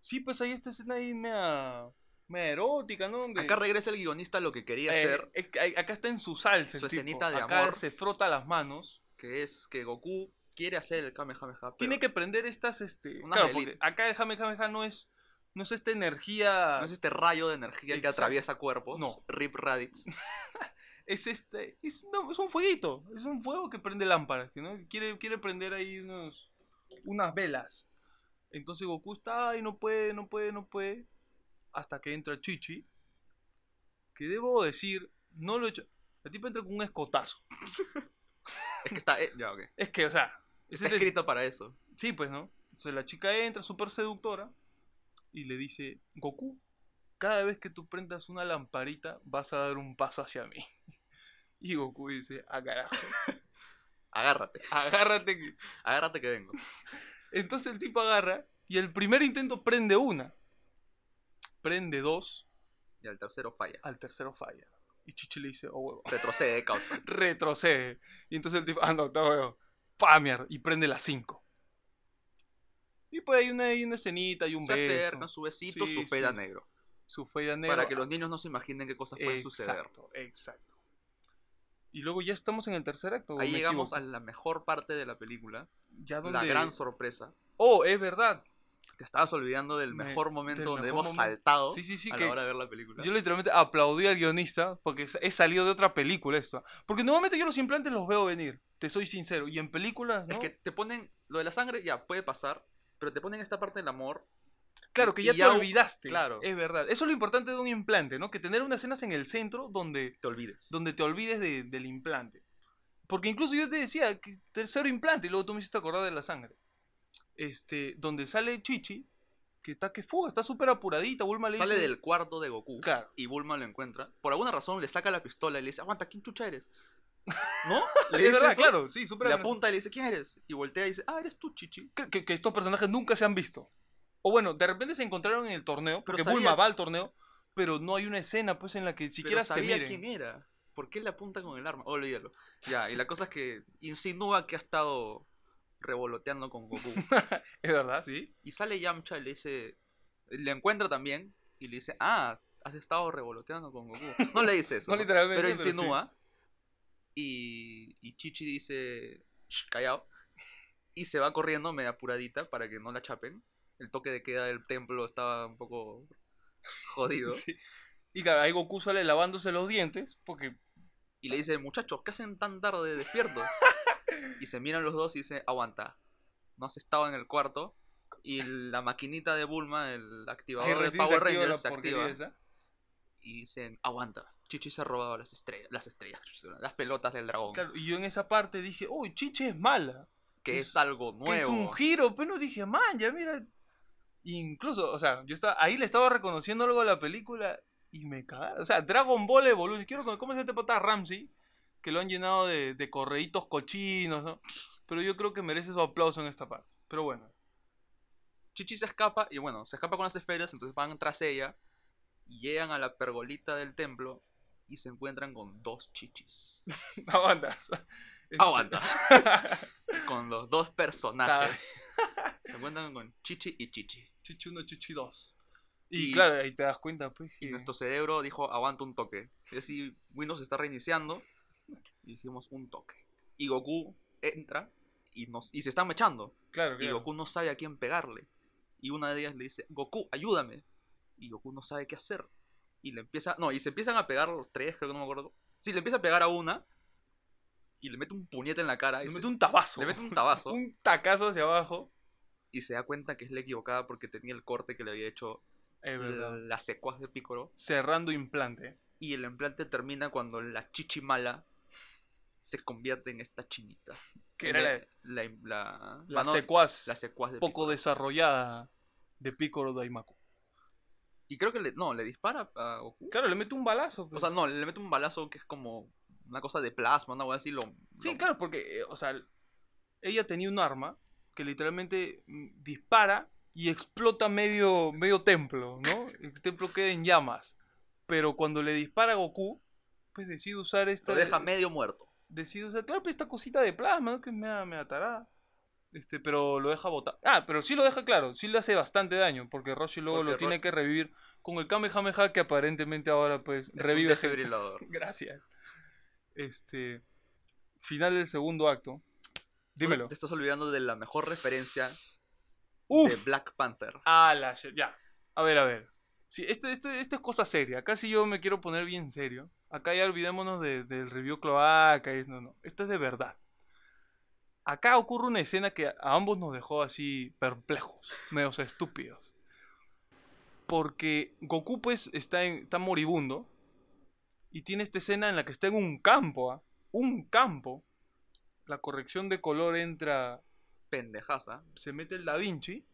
Sí, pues ahí esta escena ahí mea, mea erótica, ¿no? Acá regresa el guionista a lo que quería eh, hacer, ahí- acá está en su salsa. el Su tipo. escenita de acá amor. se frota las manos. que es que Goku quiere hacer el Kamehameha. Pero Tiene que prender estas, este. Unas Claro, porque acá el Kamehameha no es. No es esta energía. No es este rayo de energía que atraviesa cuerpos. No. Rip Raditz. es este es, no, es un fueguito es un fuego que prende lámparas no quiere quiere prender ahí unos unas velas entonces Goku está ahí no puede no puede no puede hasta que entra Chichi que debo decir no lo he hecho la tipa entra con un escotazo es que está. eh, ya, ok. es que o sea Está es- escrito para eso. sí pues no entonces la chica entra súper seductora y le dice Goku cada vez que tú prendas una lamparita vas a dar un paso hacia mí y Goku dice ah carajo Agárrate. agárrate que Agárrate que vengo. Entonces el tipo agarra y el primer intento prende una. Prende dos, Y al tercero falla. al tercero falla. Y Chichi le dice, oh huevo, Retrocede, causa. retrocede. Y entonces el tipo, ah no, está huevo. Y prende las cinco. Y pues hay una, hay una escenita, hay un Se beso. acercan su besito, Sí, su sí. negro. Su fea negra. Para que los niños no se imaginen qué cosas pueden suceder. Exacto, exacto. Y luego ya estamos en el tercer acto. ¿o Ahí llegamos a la mejor parte de la película. Ya donde... La gran sorpresa. Oh, es verdad. Te estabas olvidando del Me- mejor momento del donde mejor hemos momento. saltado Sí, sí, sí, a que- la hora de ver la película. Yo literalmente aplaudí al guionista porque he salido de otra película esto. Porque normalmente yo los implantes los veo venir, te soy sincero. Y en películas, ¿no? Es que te ponen lo de la sangre, ya puede pasar, pero te ponen esta parte del amor. claro, que y ya te ya- olvidaste. claro. Es verdad. Eso es lo importante de un implante, ¿no? Que tener unas escenas en el centro donde, Te olvides. donde te olvides de- del implante. Porque incluso yo te decía que tercero implante y luego tú me hiciste acordar de la sangre. Este, donde sale Chichi, que está que fuga, está súper apuradita. Bulma le Sale dice. del cuarto de Goku Claro. y Bulma lo encuentra. Por alguna razón le saca la pistola y le dice, aguanta, ¿quién chucha eres? ¿No? Le Es dice verdad, claro, sí, súper Le apunta y le dice, ¿quién eres? Y voltea y dice, ah, eres tú, Chichi. que, que- que estos personajes nunca se han visto. O bueno, de repente se encontraron en el torneo, Pero porque sabía- Bulma va al torneo, pero no hay una escena pues en la que siquiera Pero se sabía miren. quién era. ¿Por qué le apunta con el arma? Olvídalo. Ya, y la cosa es que insinúa que ha estado revoloteando con Goku. Es verdad, sí. Y sale Yamcha y le dice. Le encuentra también y le dice: Ah, has estado revoloteando con Goku. No le dice eso. No literalmente, Pero sí. insinúa. Y, y Chichi dice: "Shh, callado. Y se va corriendo media apuradita para que no la chapen. El toque de queda del templo estaba un poco jodido. Sí. Y claro, ahí Goku sale lavándose los dientes, porque Y le dice: Muchachos, ¿qué hacen tan tarde despiertos? Y se miran los dos y dice: Aguanta. No has estado en el cuarto. Y la maquinita de Bulma, el activador de Power Rangers, se activa. esa. y dicen, aguanta, Chichi se ha robado las estrellas, las estrellas, las pelotas del dragón, Claro, y yo en esa parte dije, uy, Chiche es mala. que es- es, algo nuevo. Que es un giro, pero no dije, man, ya mira. Incluso, o sea, yo estaba, ahí le estaba reconociendo algo a la película y me cagaron. O sea, Dragon Ball Evolution. Quiero ¿Cómo se llama este pata Ramsey? Que lo han llenado de, de correitos cochinos, ¿no? Pero yo creo que merece su aplauso en esta parte. Pero bueno. Chichi se escapa y bueno, se escapa con las esferas, entonces van tras ella y llegan a la pergolita del templo y se encuentran con dos chichis. Aguantas. Este, Aguanta. con los dos personajes. Se encuentran con Chichi y Chichi. Chichi 1, Chichi 2. Y, Y- claro, ahí te das cuenta, pues, Y que... nuestro cerebro dijo, aguanta un toque. Y así Windows está reiniciando. Y dijimos un toque. Y Goku entra y, nos, y se están mechando. Claro, Y claro. Goku no sabe a quién pegarle. Y una de ellas le dice, Goku, ayúdame. Y Goku no sabe qué hacer. Y le empieza, no, y se empiezan a pegar los tres, creo que no me acuerdo. Sí, le empieza a pegar a una. Y le mete un puñete en la cara. Y Le se- mete un tabazo. le mete un tabazo. un tacazo hacia abajo. Y se da cuenta que es la equivocada porque tenía el corte que le había hecho la, la secuaz de Piccolo. Cerrando implante. Y el implante termina cuando la chichi mala se convierte en esta chinita. Que era la, la, la, la mano- secuaz la secuaz de poco Piccolo. desarrollada de Piccolo Daimaku. Y creo que le, no, le dispara a Goku. Claro, le mete un balazo. O pues. sea, no, le mete un balazo que es como una cosa de plasma, una cosa así. Lo, Sí, lo- claro, porque, eh, o sea, ella tenía un arma que literalmente mm, dispara y explota medio, medio templo, ¿no? El templo queda en llamas. Pero cuando le dispara a Goku, pues decide usar esta... lo deja medio muerto. Decide usar, claro, pues esta cosita de plasma, ¿no? Que me, me atará. Este, pero lo deja botar. Ah, pero sí lo deja claro, sí le hace bastante daño, porque Roshi luego Porque lo tiene que revivir con el Kamehameha que aparentemente ahora pues Es revive un. Gracias. Este. Final del segundo acto. Dímelo. Te estás olvidando de la mejor referencia de. Black Panther. Ah, la Ya. A ver, a ver. Sí, esto, esto, esto es cosa seria. Acá sí yo me quiero poner bien serio. Acá ya olvidémonos de- del review cloaca. y- No, no. Esto es de verdad. Acá ocurre una escena que a ambos nos dejó así perplejos, medios estúpidos. Porque Goku pues está, en- está moribundo y tiene esta escena en la que está en un campo, ¿ah? un campo. La corrección de color entra Pendejaza. se mete el Da Vinci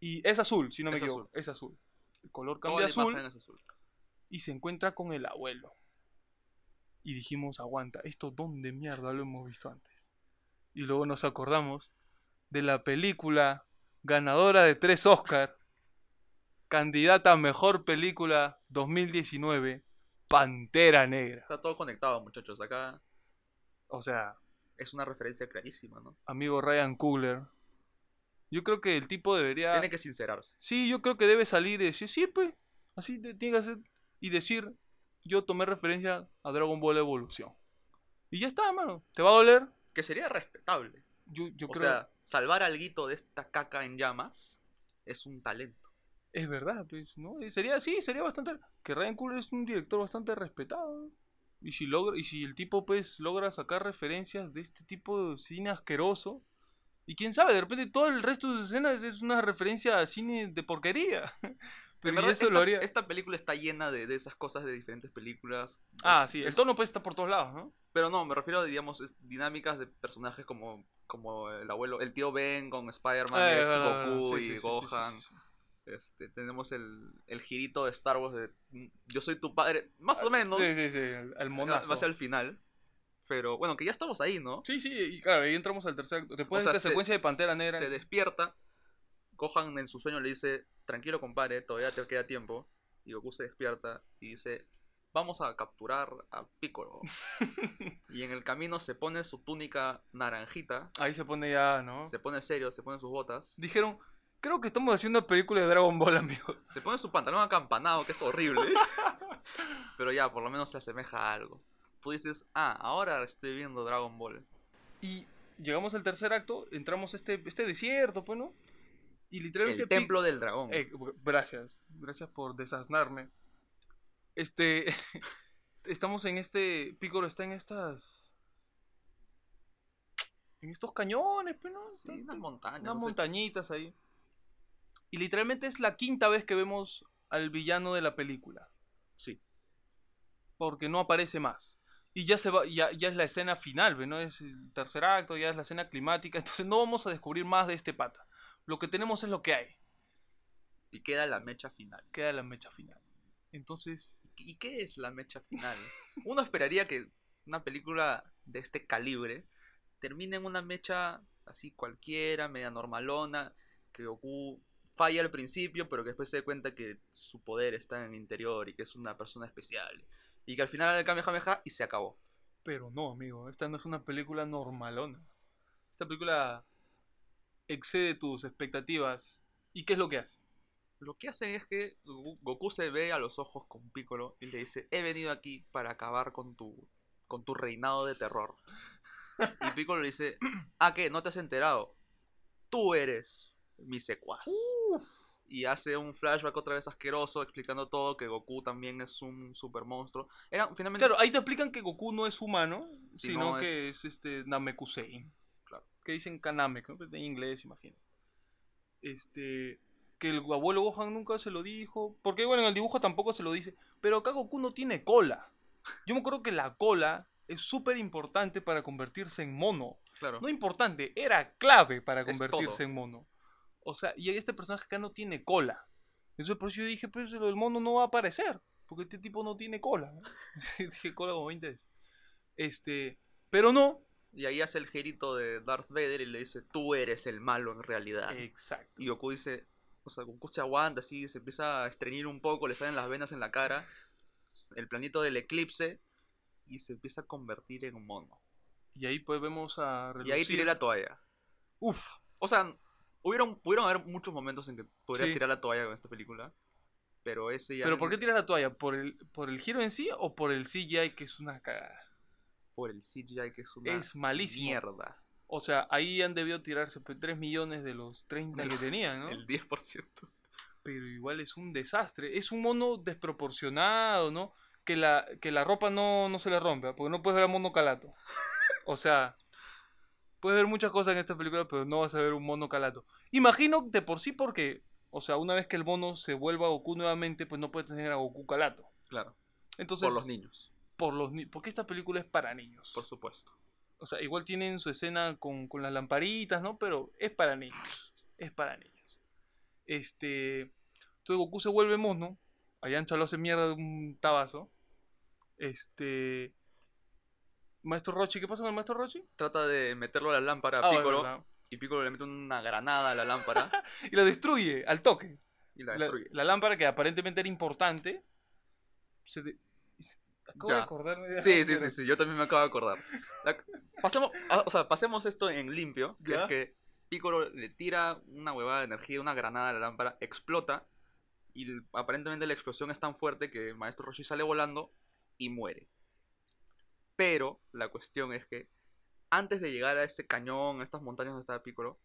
y es azul, si no me Es equivoco, azul. es azul. El color cambia azul azul. y se encuentra con el abuelo. Y dijimos, aguanta, ¿esto dónde mierda lo hemos visto antes? Y luego nos acordamos de la película ganadora de tres Oscar, candidata a mejor película 2019, Pantera Negra. Está todo conectado, muchachos. Acá O sea, es una referencia clarísima, ¿no? amigo Ryan Coogler, yo creo que el tipo debería... Tiene que sincerarse. Sí, yo creo que debe salir y decir, sí, pues, así tiene que hacer. Y decir, yo tomé referencia a Dragon Ball Evolución. Y ya está, hermano. ¿Te va a doler? Que sería respetable. Yo, yo o creo. sea, salvar al guito de esta caca en llamas es un talento. es verdad, pues, ¿no? Y sería, sí, sería bastante. Que Ryan Coogler es un director bastante respetado. Y si, logra, y si el tipo, pues, logra sacar referencias de este tipo de cine asqueroso. Y quién sabe, de repente todo el resto de sus escenas es una referencia a cine de porquería. Pero verdad, eso esta, lo haría. esta película está llena de, de esas cosas de diferentes películas. Ah, Es- sí, el es- tono pues está por todos lados, ¿no? Pero no, me refiero a, digamos, dinámicas de personajes como, como el abuelo, el tío Ben con Spider-Man, es ah, Goku sí, y sí, Gohan. sí. Este, tenemos el, el girito de Star Wars de mm, Yo soy tu padre, más o menos. Sí, sí, sí, el, monazo. Va a ser el final. Pero bueno, que ya estamos ahí, ¿no? Sí, sí, y claro, ahí entramos al tercer acto. Después O sea, de esta se- secuencia de Pantera Negra. Se despierta. Gohan en su sueño le dice, tranquilo compadre, todavía te queda tiempo. Y Goku se despierta y dice, vamos a capturar a Piccolo. y en el camino se pone su túnica naranjita, Ahí se pone ya, ¿no? se pone serio, se pone sus botas, Dijeron, creo que estamos haciendo una película de Dragon Ball, amigo. se pone su pantalón acampanado, que es horrible. Pero ya, por lo menos se asemeja a algo. Tú dices, ah, ahora estoy viendo Dragon Ball. Y llegamos al tercer acto, entramos a este, este desierto, pues, ¿no? Y literalmente... El templo del dragón. Eh, gracias, gracias por desasnarme. Este... estamos en este... Piccolo está en estas... En estos cañones, pues, ¿no? Sí, unas montañas. unas no sé. montañitas ahí. Y literalmente es la quinta vez que vemos al villano de la película. Sí. Porque no aparece más. Y ya se va, ya, ya es la escena final, ¿ve? ¿no? Es el tercer acto, ya es la escena climática. Entonces no vamos a descubrir más de este pata. Lo que tenemos es lo que hay. Y queda la mecha final. Queda la mecha final. Entonces, ¿Y qué es la mecha final? Uno esperaría que una película de este calibre termine en una mecha así cualquiera, media normalona, que Goku falla al principio, pero que después se dé cuenta que su poder está en el interior y que es una persona especial. Y que al final era el Kamehameha y se acabó. Pero no, amigo, esta no es una película normalona. Esta película excede tus expectativas. ¿Y qué es lo que hace? Lo que hacen es que Goku se ve a los ojos con Piccolo y le dice, he venido aquí para acabar con tu, con tu reinado de terror. Y Piccolo le dice, ¿ah qué? ¿No te has enterado? Tú eres mi secuaz. Y hace un flashback otra vez asqueroso explicando todo, que Goku también es un super monstruo. Era, finalmente, Claro, ahí te explican que Goku no es humano, sino no que es- es, este Namekusein. Claro. Que dicen Kanamek, ¿no? En inglés, imagino. Este. Que el abuelo Gohan nunca se lo dijo. Porque, bueno, en el dibujo tampoco se lo dice. Pero acá Goku no tiene cola. Yo me acuerdo que la cola es súper importante para convertirse en mono. claro. No importante, era clave para convertirse en mono. O sea, y este personaje acá no tiene cola. Entonces por eso yo dije, pues del mono no va a aparecer. Porque este tipo no tiene cola. dije cola como 20 veces. Este, pero no. Y ahí hace el gerito de Darth Vader y le dice, tú eres el malo en realidad. Exacto. Y Goku dice, o sea, Goku se aguanta así, se empieza a estreñir un poco, le salen las venas en la cara, el planito del eclipse, y se empieza a convertir en mono. Y ahí pues vemos a Y ahí tiré la toalla. Uf. O sea, hubieron, pudieron haber muchos momentos en que podrías Sí. tirar la toalla con esta película, pero ese ya... Pero ¿por qué tiras la toalla? ¿Por el, ¿Por el giro en sí o por el CGI que es una cagada? Por el CGI que es una Es malísimo. mierda. O sea, ahí han debido tirarse pues, 3 millones de los 30 que tenían, ¿no? El 10%. pero igual es un desastre. Es un mono desproporcionado, ¿no? Que la, que la ropa no, no se le rompe, ¿ah? porque no puedes ver a mono calato. O sea, puedes ver muchas cosas en esta película, pero no vas a ver un mono calato. Imagino de por sí porque, o sea, una vez que el mono se vuelva Goku nuevamente, pues no puedes tener a Goku calato. Claro, Entonces, por los niños, Por los ni- porque esta película es para niños. por supuesto. O sea, igual tienen su escena con, con las lamparitas, ¿no? Pero es para niños. Es para niños. Este. Entonces Goku se vuelve mono. A Yancha lo hace mierda de un tabazo. Este. Maestro Rochi, ¿qué pasa con el Maestro Rochi? Trata de meterlo a la lámpara a Ah, Piccolo, y Piccolo le mete una granada a la lámpara y la destruye al toque. y la La, destruye. la lámpara que aparentemente era importante. Se de- Acabo de Ya. acordarme de Sí, sí, sí, sí, yo también me acabo de acordar. La- pasemos, ah, o sea, pasemos esto en limpio, que Ya. es que Piccolo le tira una huevada de energía, una granada a la lámpara, explota, y l- aparentemente la explosión es tan fuerte que el Maestro Roshi sale volando y muere. Pero la cuestión es que antes de llegar a ese cañón, a estas montañas donde estaba Piccolo,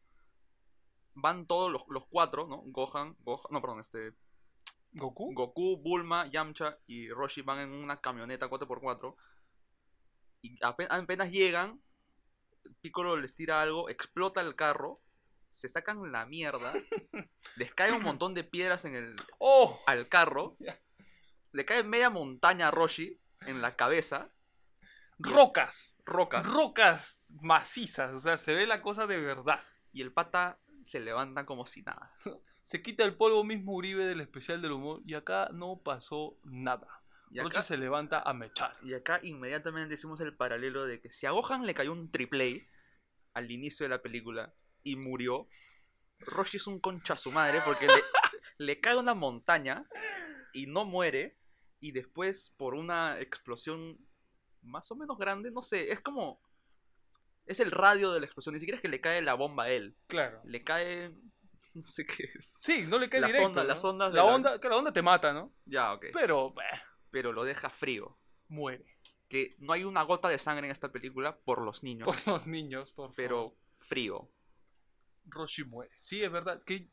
van todos los, los cuatro, ¿no? Gohan, Gohan, no, perdón, este, ¿Goku? Goku, Bulma, Yamcha y Roshi van en una camioneta 4x4. Y ape- apenas llegan, Piccolo les tira algo, explota el carro, se sacan la mierda, les cae un montón de piedras en el, ¡Oh! al carro, le cae media montaña a Roshi en la cabeza, Rocas. rocas, Rocas macizas. O sea, se ve la cosa de verdad. y el pata se levanta como si nada. Se quita el polvo mismo Uribe del especial del humor y acá no pasó nada. Y acá, se levanta a mechar. y acá inmediatamente hicimos el paralelo de que si a Gohan le cayó un triple A al inicio de la película y murió, Roshi es un concha su madre porque le, le cae una montaña y no muere y después por una explosión más o menos grande, no sé, es como... Es el radio de la explosión, ni siquiera es que le cae la bomba a él, Claro. le cae... No sé qué es. Sí, no le cae Las directo. las ondas de La la- onda, que la onda te mata, ¿no? Ya, ok. Pero, bah, Pero lo deja frío. muere. Que no hay una gota de sangre en esta película por los niños, Por los niños, por pero favor. frío. Roshi muere. Sí, es verdad. Que...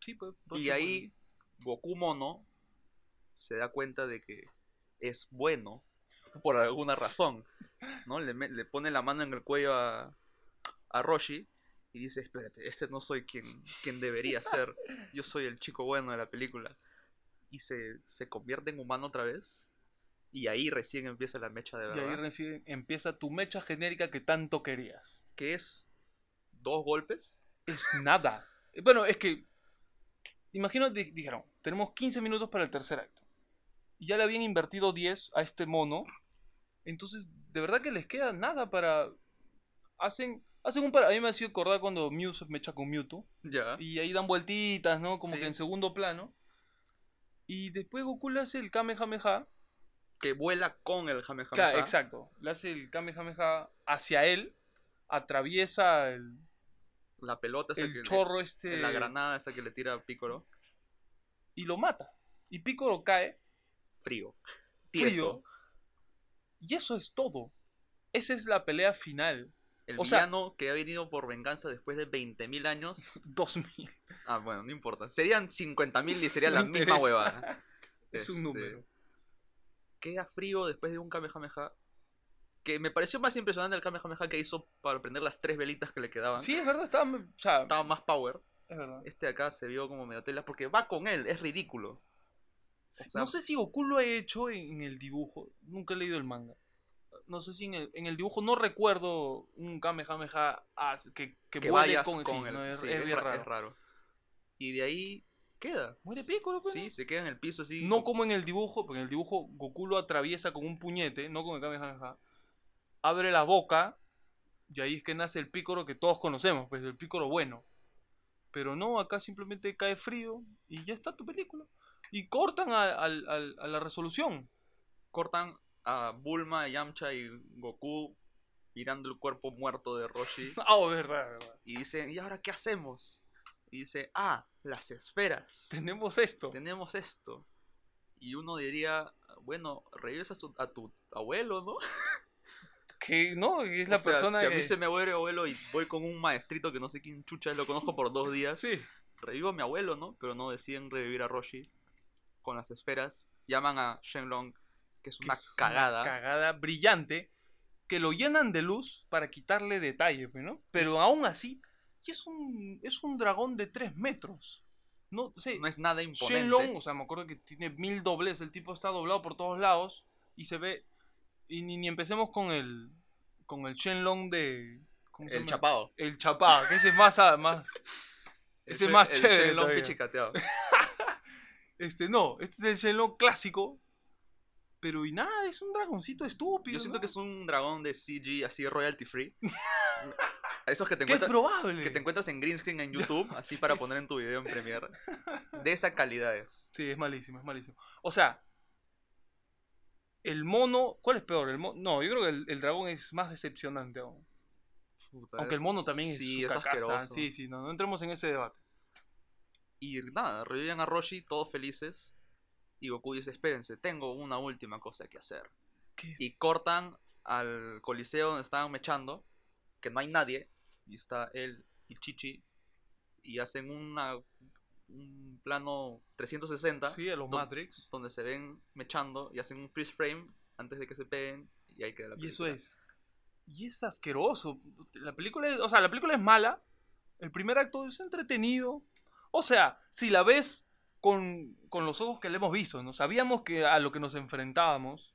Sí, pues. Roshi Y ahí Goku Mono se da cuenta de que es bueno por alguna razón. ¿no? Le, pone la mano en el cuello a, a Roshi y dice, espérate, este no soy quien, quien debería ser. Yo soy el chico bueno de la película. Y se, se convierte en humano otra vez. Y ahí recién empieza la mecha de muere. Y verdad. ahí recién empieza tu mecha genérica que tanto querías. Que es dos golpes. Es nada. Bueno, es que. Imagino, di- dijeron, tenemos 15 minutos para el tercer acto. Y ya le habían invertido 10 a este mono. Entonces, de verdad que les queda nada para. Hacen. Hacen un par. A mí me ha sido acordar cuando Mew se mecha con Mewtwo. Ya. Y ahí dan vueltitas, ¿no? Como Sí. que en segundo plano. Y después Goku le hace el Kamehameha. que vuela con el Kamehameha. Claro, exacto. Le hace el Kamehameha hacia él, atraviesa el, La pelota esa el que chorro este la granada esa que le tira a Piccolo. y lo mata. Y Piccolo cae Frío. Y eso es todo. Esa es la pelea final. El O sea- que ha venido por venganza después de 20.000 años. 2000. Ah, bueno, no importa. Serían 50.000 y sería la misma huevada. Es un Este, número. Queda frío después de un Kamehameha. Que me pareció más impresionante el Kamehameha que hizo para prender las tres velitas que le quedaban. Sí, es verdad, estaba, o sea, Estaba más power. es verdad. Este de acá se vio como medio tela porque va con él, es ridículo. Sí, sea- no sé si Goku lo ha hecho en, el dibujo. Nunca he leído el manga. No sé si en el, en el dibujo no recuerdo un Kamehameha que, que, Que vayas con, con, sí, él. no, es, raro. es raro. Y de ahí queda. Muere Piccolo, pues, Sí, se queda en el piso así. No como en el dibujo, porque en el dibujo Goku lo atraviesa con un puñete, no con el Kamehameha. Abre la boca y ahí es que nace el Piccolo que todos conocemos, pues el Piccolo bueno. Pero no, acá simplemente cae frío y ya está tu película. Y cortan a, a la resolución. Cortan a Bulma, Yamcha y Goku mirando el cuerpo muerto de Roshi. Ah, oh, verdad, verdad. y dicen, ¿y ahora qué hacemos? Y dice, ah, las esferas. Tenemos esto. Tenemos esto. Y uno diría, bueno, revives a tu, a tu abuelo, ¿no? Que no, es la O sea, persona si a que... mí se me muere abuelo y voy con un maestrito que no sé quién chucha, lo conozco por dos días, Sí. revivo a mi abuelo, ¿no? Pero no deciden revivir a Roshi con las esferas. Llaman a Shenlong, que es que una es cagada. cagada brillante. Que lo llenan de luz para quitarle detalle, pues, ¿no? Pero aún así, es un, es un dragón de 3 metros. No, sí, no es nada imponente. Shenlong, o sea, me acuerdo que tiene mil dobles, el tipo está doblado por todos lados y se ve. Y ni, ni empecemos con el. con el Shenlong de. ¿cómo se el llama? chapado. El chapado, que ese es más. más ese es más el chévere Shenlong todavía. pichicateado. este no, este es el Shenlong clásico. Pero y nada, es un dragoncito estúpido. Yo siento ¿no? que es un dragón de CG así royalty free. Esos que te es encuentras probable. que te encuentras en green screen en YouTube, así sí, para poner en tu video en Premiere. De esa calidad es. Sí, es malísimo, es malísimo. O sea, el mono. ¿Cuál es peor? El mo- no, yo creo que el, el dragón es más decepcionante aún. Puta, Aunque el mono también es su es cacaza. asqueroso. Sí, sí, no, no entremos en ese debate. Y nada, reviven a Roshi, todos felices. Y Goku dice, espérense, tengo una última cosa que hacer. ¿Qué es? Y cortan al coliseo donde estaban mechando, que no hay nadie. Y está él y Chichi. Y hacen una, un plano 360 Sí, a los do- Matrix. donde se ven mechando y hacen un freeze frame antes de que se peguen. Y ahí queda la Y eso película. es. Y es asqueroso. La película es, o sea, la película es mala. El primer acto es entretenido. O sea, si la ves con, con los ojos que le hemos visto, ¿no? Sabíamos que a lo que nos enfrentábamos.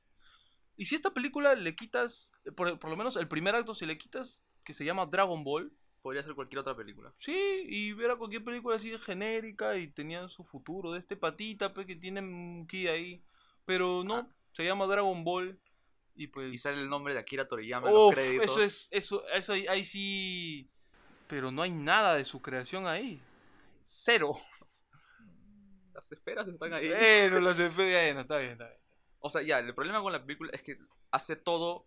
Y si esta película le quitas, por, por lo menos el primer acto, si le quitas, que se llama Dragon Ball, Podría ser cualquier otra película. sí, y ver a cualquier película así de genérica y tenía su futuro, de este patita, pues, que tiene un ki ahí. Pero no, Ah. se llama Dragon Ball. Y pues. Y sale el nombre de Akira Toriyama en los créditos. eso es, eso, eso ahí, ahí sí. Pero no hay nada de su creación ahí. Cero. Las esferas están ahí. Pero las efectos, no, está bien, está bien. O sea, ya, el problema con la película es que hace todo,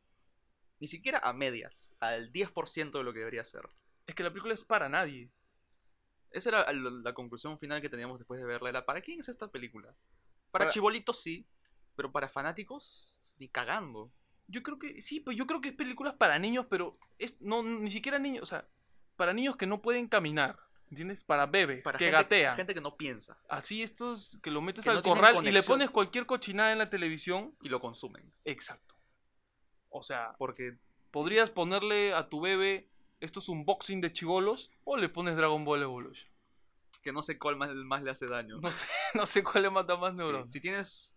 ni siquiera a medias, al 10% de lo que debería ser. Es que la película es para nadie. Esa era la, la conclusión final que teníamos después de verla. Era, ¿para quién es esta película? Para, Para- chibolitos sí, pero para fanáticos ni cagando. Yo creo que, sí, pues yo creo que es películas para niños, pero es no ni siquiera niños, o sea, para niños que no pueden caminar, ¿entiendes? Para bebés Para que gente, gatean. gente que no piensa Así estos que lo metes Que al no corral y le pones cualquier cochinada en la televisión. y lo consumen. Exacto. O sea, Porque podrías ponerle a tu bebé estos unboxing de chivolos o le pones Dragon Ball Evolution. que no sé cuál más, más le hace daño. No sé, no sé cuál le mata más Sí, neuronas. Si tienes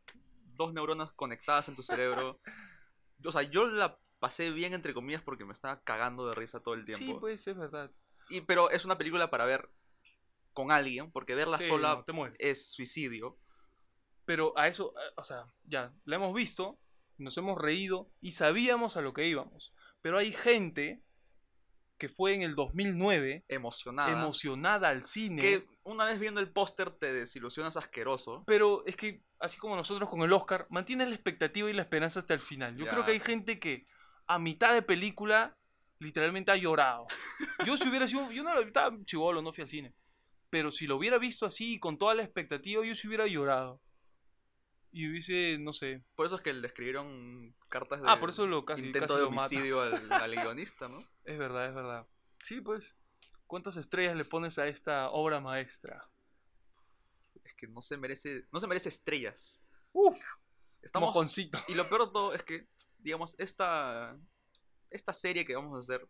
dos neuronas conectadas en tu cerebro. o sea, yo la pasé bien entre comillas porque me estaba cagando de risa todo el tiempo. Sí, pues es verdad. Y, pero es una película para ver con alguien, porque verla Sí, sola no, te es suicidio. Pero a eso, eh, o sea, ya, la hemos visto, nos hemos reído y sabíamos a lo que íbamos. Pero hay gente que fue en el 2009, Emocionada. emocionada al cine. Que una vez viendo el póster te desilusionas asqueroso. Pero es que, así como nosotros con el Oscar, mantienes la expectativa y la esperanza hasta el final. Yo Ya. creo que hay gente que a mitad de película literalmente ha llorado. Yo si hubiera sido, yo no estaba chivolo, no fui al cine. Pero si lo hubiera visto así, con toda la expectativa, yo sí hubiera llorado. Y hubiese, no sé. Por eso es que le escribieron cartas de Ah, por eso lo casi, intento casi de homicidio al, al guionista, ¿no? Es verdad, es verdad. Sí, pues. ¿Cuántas estrellas le pones a esta obra maestra? Es que no se merece, no se merece estrellas. Uf, Estamos mojoncito. y lo peor de todo es que, digamos, esta esta serie que vamos a hacer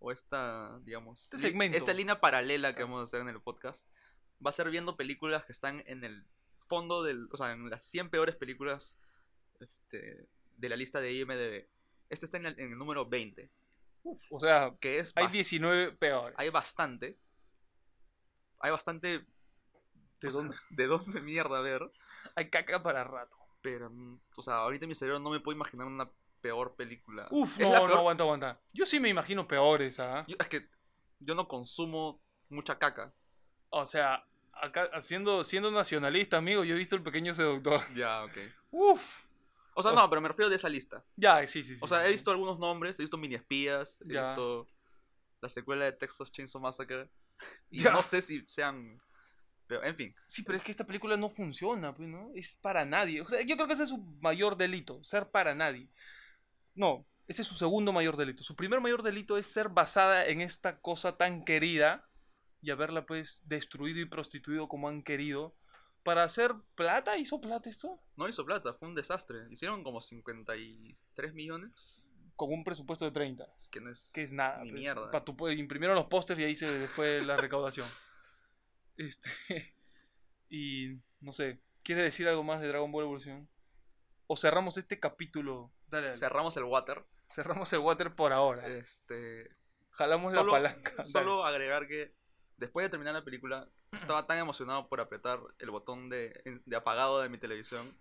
o esta, digamos, Este segmento. esta línea paralela que vamos a hacer en el podcast va a ser viendo películas que están en el fondo del, o sea, en las 100 peores películas este, de la lista de IMDb. Este está en el, en el número 20, Uf, o sea, que es hay bas- 19 peores. hay bastante hay bastante ¿De sea, dónde? de dónde mierda ver, Hay caca para rato. pero o sea, ahorita en mi cerebro no me puedo imaginar una peor película. Uf, no, no, aguanta, aguanta. Yo sí me imagino peores, ¿ah? Es que yo no consumo mucha caca. O sea, acá siendo nacionalista, amigo, yo he visto el pequeño seductor. Ya, ok. Uf. O sea, Oh. no, pero me refiero de esa lista. Ya, sí, sí, sí. O sea, he visto algunos nombres, he visto mini espías, he Ya. visto la secuela de Texas Chainsaw Massacre. Y Ya. no sé si sean. Pero, en fin. Sí, pero es que esta película no funciona, pues, ¿no? Es para nadie. O sea, yo creo que ese es su mayor delito, ser para nadie. No, ese es su segundo mayor delito. Su primer mayor delito es ser basada en esta cosa tan querida y haberla, pues, destruido y prostituido como han querido. Para hacer plata, ¿hizo plata esto? No hizo plata, fue un desastre. Hicieron como 53 millones. Con un presupuesto de 30. Que no es. que es nada. Ni pues, mierda. pa' tu- imprimieron los pósters y ahí se fue la recaudación. Este. Y no sé, ¿quieres decir algo más de Dragon Ball Evolución? O cerramos este capítulo. Dale, dale. Cerramos el water. cerramos el water por ahora. Este. Jalamos solo- la palanca. Dale. Solo agregar que después de terminar la película, estaba tan emocionado por apretar el botón de, de apagado de mi televisión.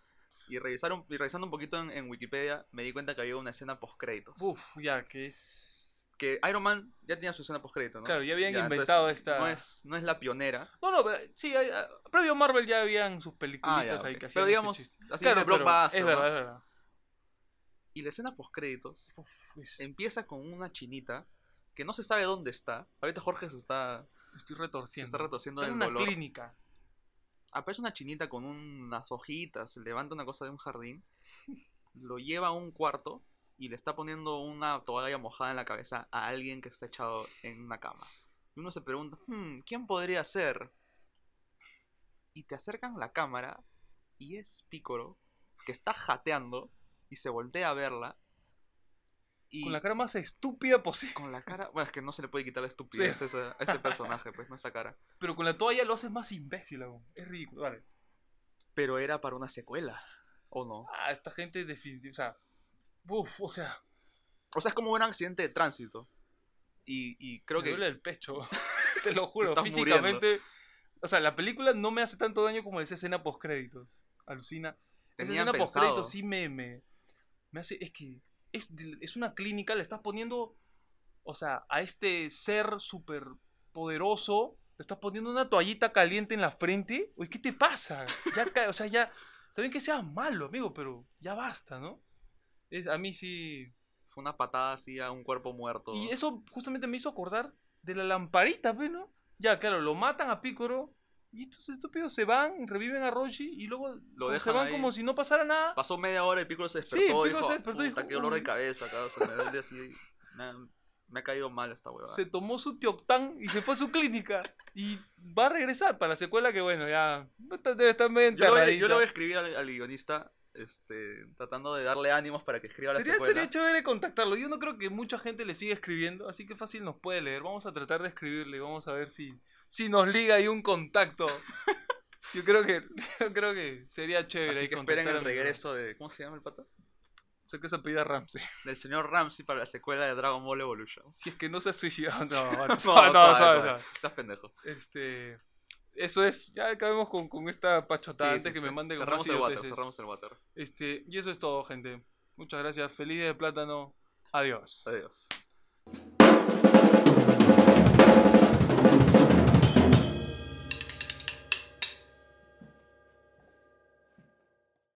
Y, revisar un- y revisando un poquito en, en Wikipedia, me di cuenta que había una escena post créditos. Uf, ya, que es. Que Iron Man ya tenía su escena post crédito, ¿no? Claro, ya habían entonces, inventado esta- No es, no es la pionera. No, no, pero sí, hay- ah, previo a Marvel ya habían sus peliculitas Ah, ya, ahí ok. que hacían Pero este digamos, chiste. así Claro, de pero blockbuster, es ¿no? verdad, es verdad. Y la escena post créditos Es- empieza con una chinita que no se sabe dónde está. Ahorita Jorge se está, Estoy se retorciendo. está retorciendo Está en una dolor. clínica. Aparece una chinita con unas hojitas, levanta una cosa de un jardín, lo lleva a un cuarto y le está poniendo una toalla mojada en la cabeza a alguien que está echado en una cama. Y uno se pregunta, "Hmm, ¿quién podría ser? Y te acercan la cámara y es Picoro que está jateando y se voltea a verla. Y Con la cara más estúpida posible. con la cara, bueno, es que no se le puede quitar la estupidez a ese- a ese personaje, pues, no esa cara. Pero con la toalla lo haces más imbécil aún. Es ridículo. Vale. Pero era para una secuela, ¿o no? Ah, esta gente definitivamente. O sea. Uf, o sea. O sea, es como un accidente de tránsito. Y, y creo me que. duele el pecho. Te lo juro. físicamente. O sea, la película no me hace tanto daño como esa escena post créditos. Alucina. Esa escena post pensado. créditos sí me, me. Me hace. Es que. Es, es una clínica, le estás poniendo. O sea, a este ser súper poderoso. Le estás poniendo una toallita caliente en la frente. Oye, ¿qué te pasa? Ya, o sea, ya. Bien que seas malo, amigo, pero ya basta, ¿no? Es, a mí sí. Fue una patada así a un cuerpo muerto. Y eso justamente me hizo acordar de la lamparita, pues, ¿no? Ya, claro, lo matan a Picoro. Y estos estúpidos se van, reviven a Roshi y luego se dejan van ahí. como si no pasara nada. Pasó media hora y Piccolo se Sí, despertó. y Piccolo dijo, se despertó y "Puta, dijo, qué dolor de "Uy". cabeza, causa, me duele así. Me ha, me ha caído mal esta huevada. Se tomó su Teoctán y se fue a su clínica. Y va a regresar para la secuela que, bueno, ya debe estar medio Yo, le voy, enterradita. yo le voy a escribir al, al guionista este, tratando de darle ánimos para que escriba la Sería, secuela. sería chévere contactarlo. Yo no creo que mucha gente le siga escribiendo, así que fácil nos puede leer. Vamos a tratar de escribirle, vamos a ver si, si nos liga ahí un contacto. Yo creo que, yo creo que sería chévere Así que esperen el regreso de. ¿Cómo se llama el pata? Sé que se apellida Ramsey. Del señor Ramsey para la secuela de Dragon Ball Evolution. Si es que no se ha suicidado. No, No, no, no. Seas pendejo. Este, eso es. Ya acabemos con, con esta pachotada antes que me mande con cerramos el water, cerramos el water. Este, y eso es todo, gente. Muchas gracias. Feliz día de plátano. Adiós. Adiós.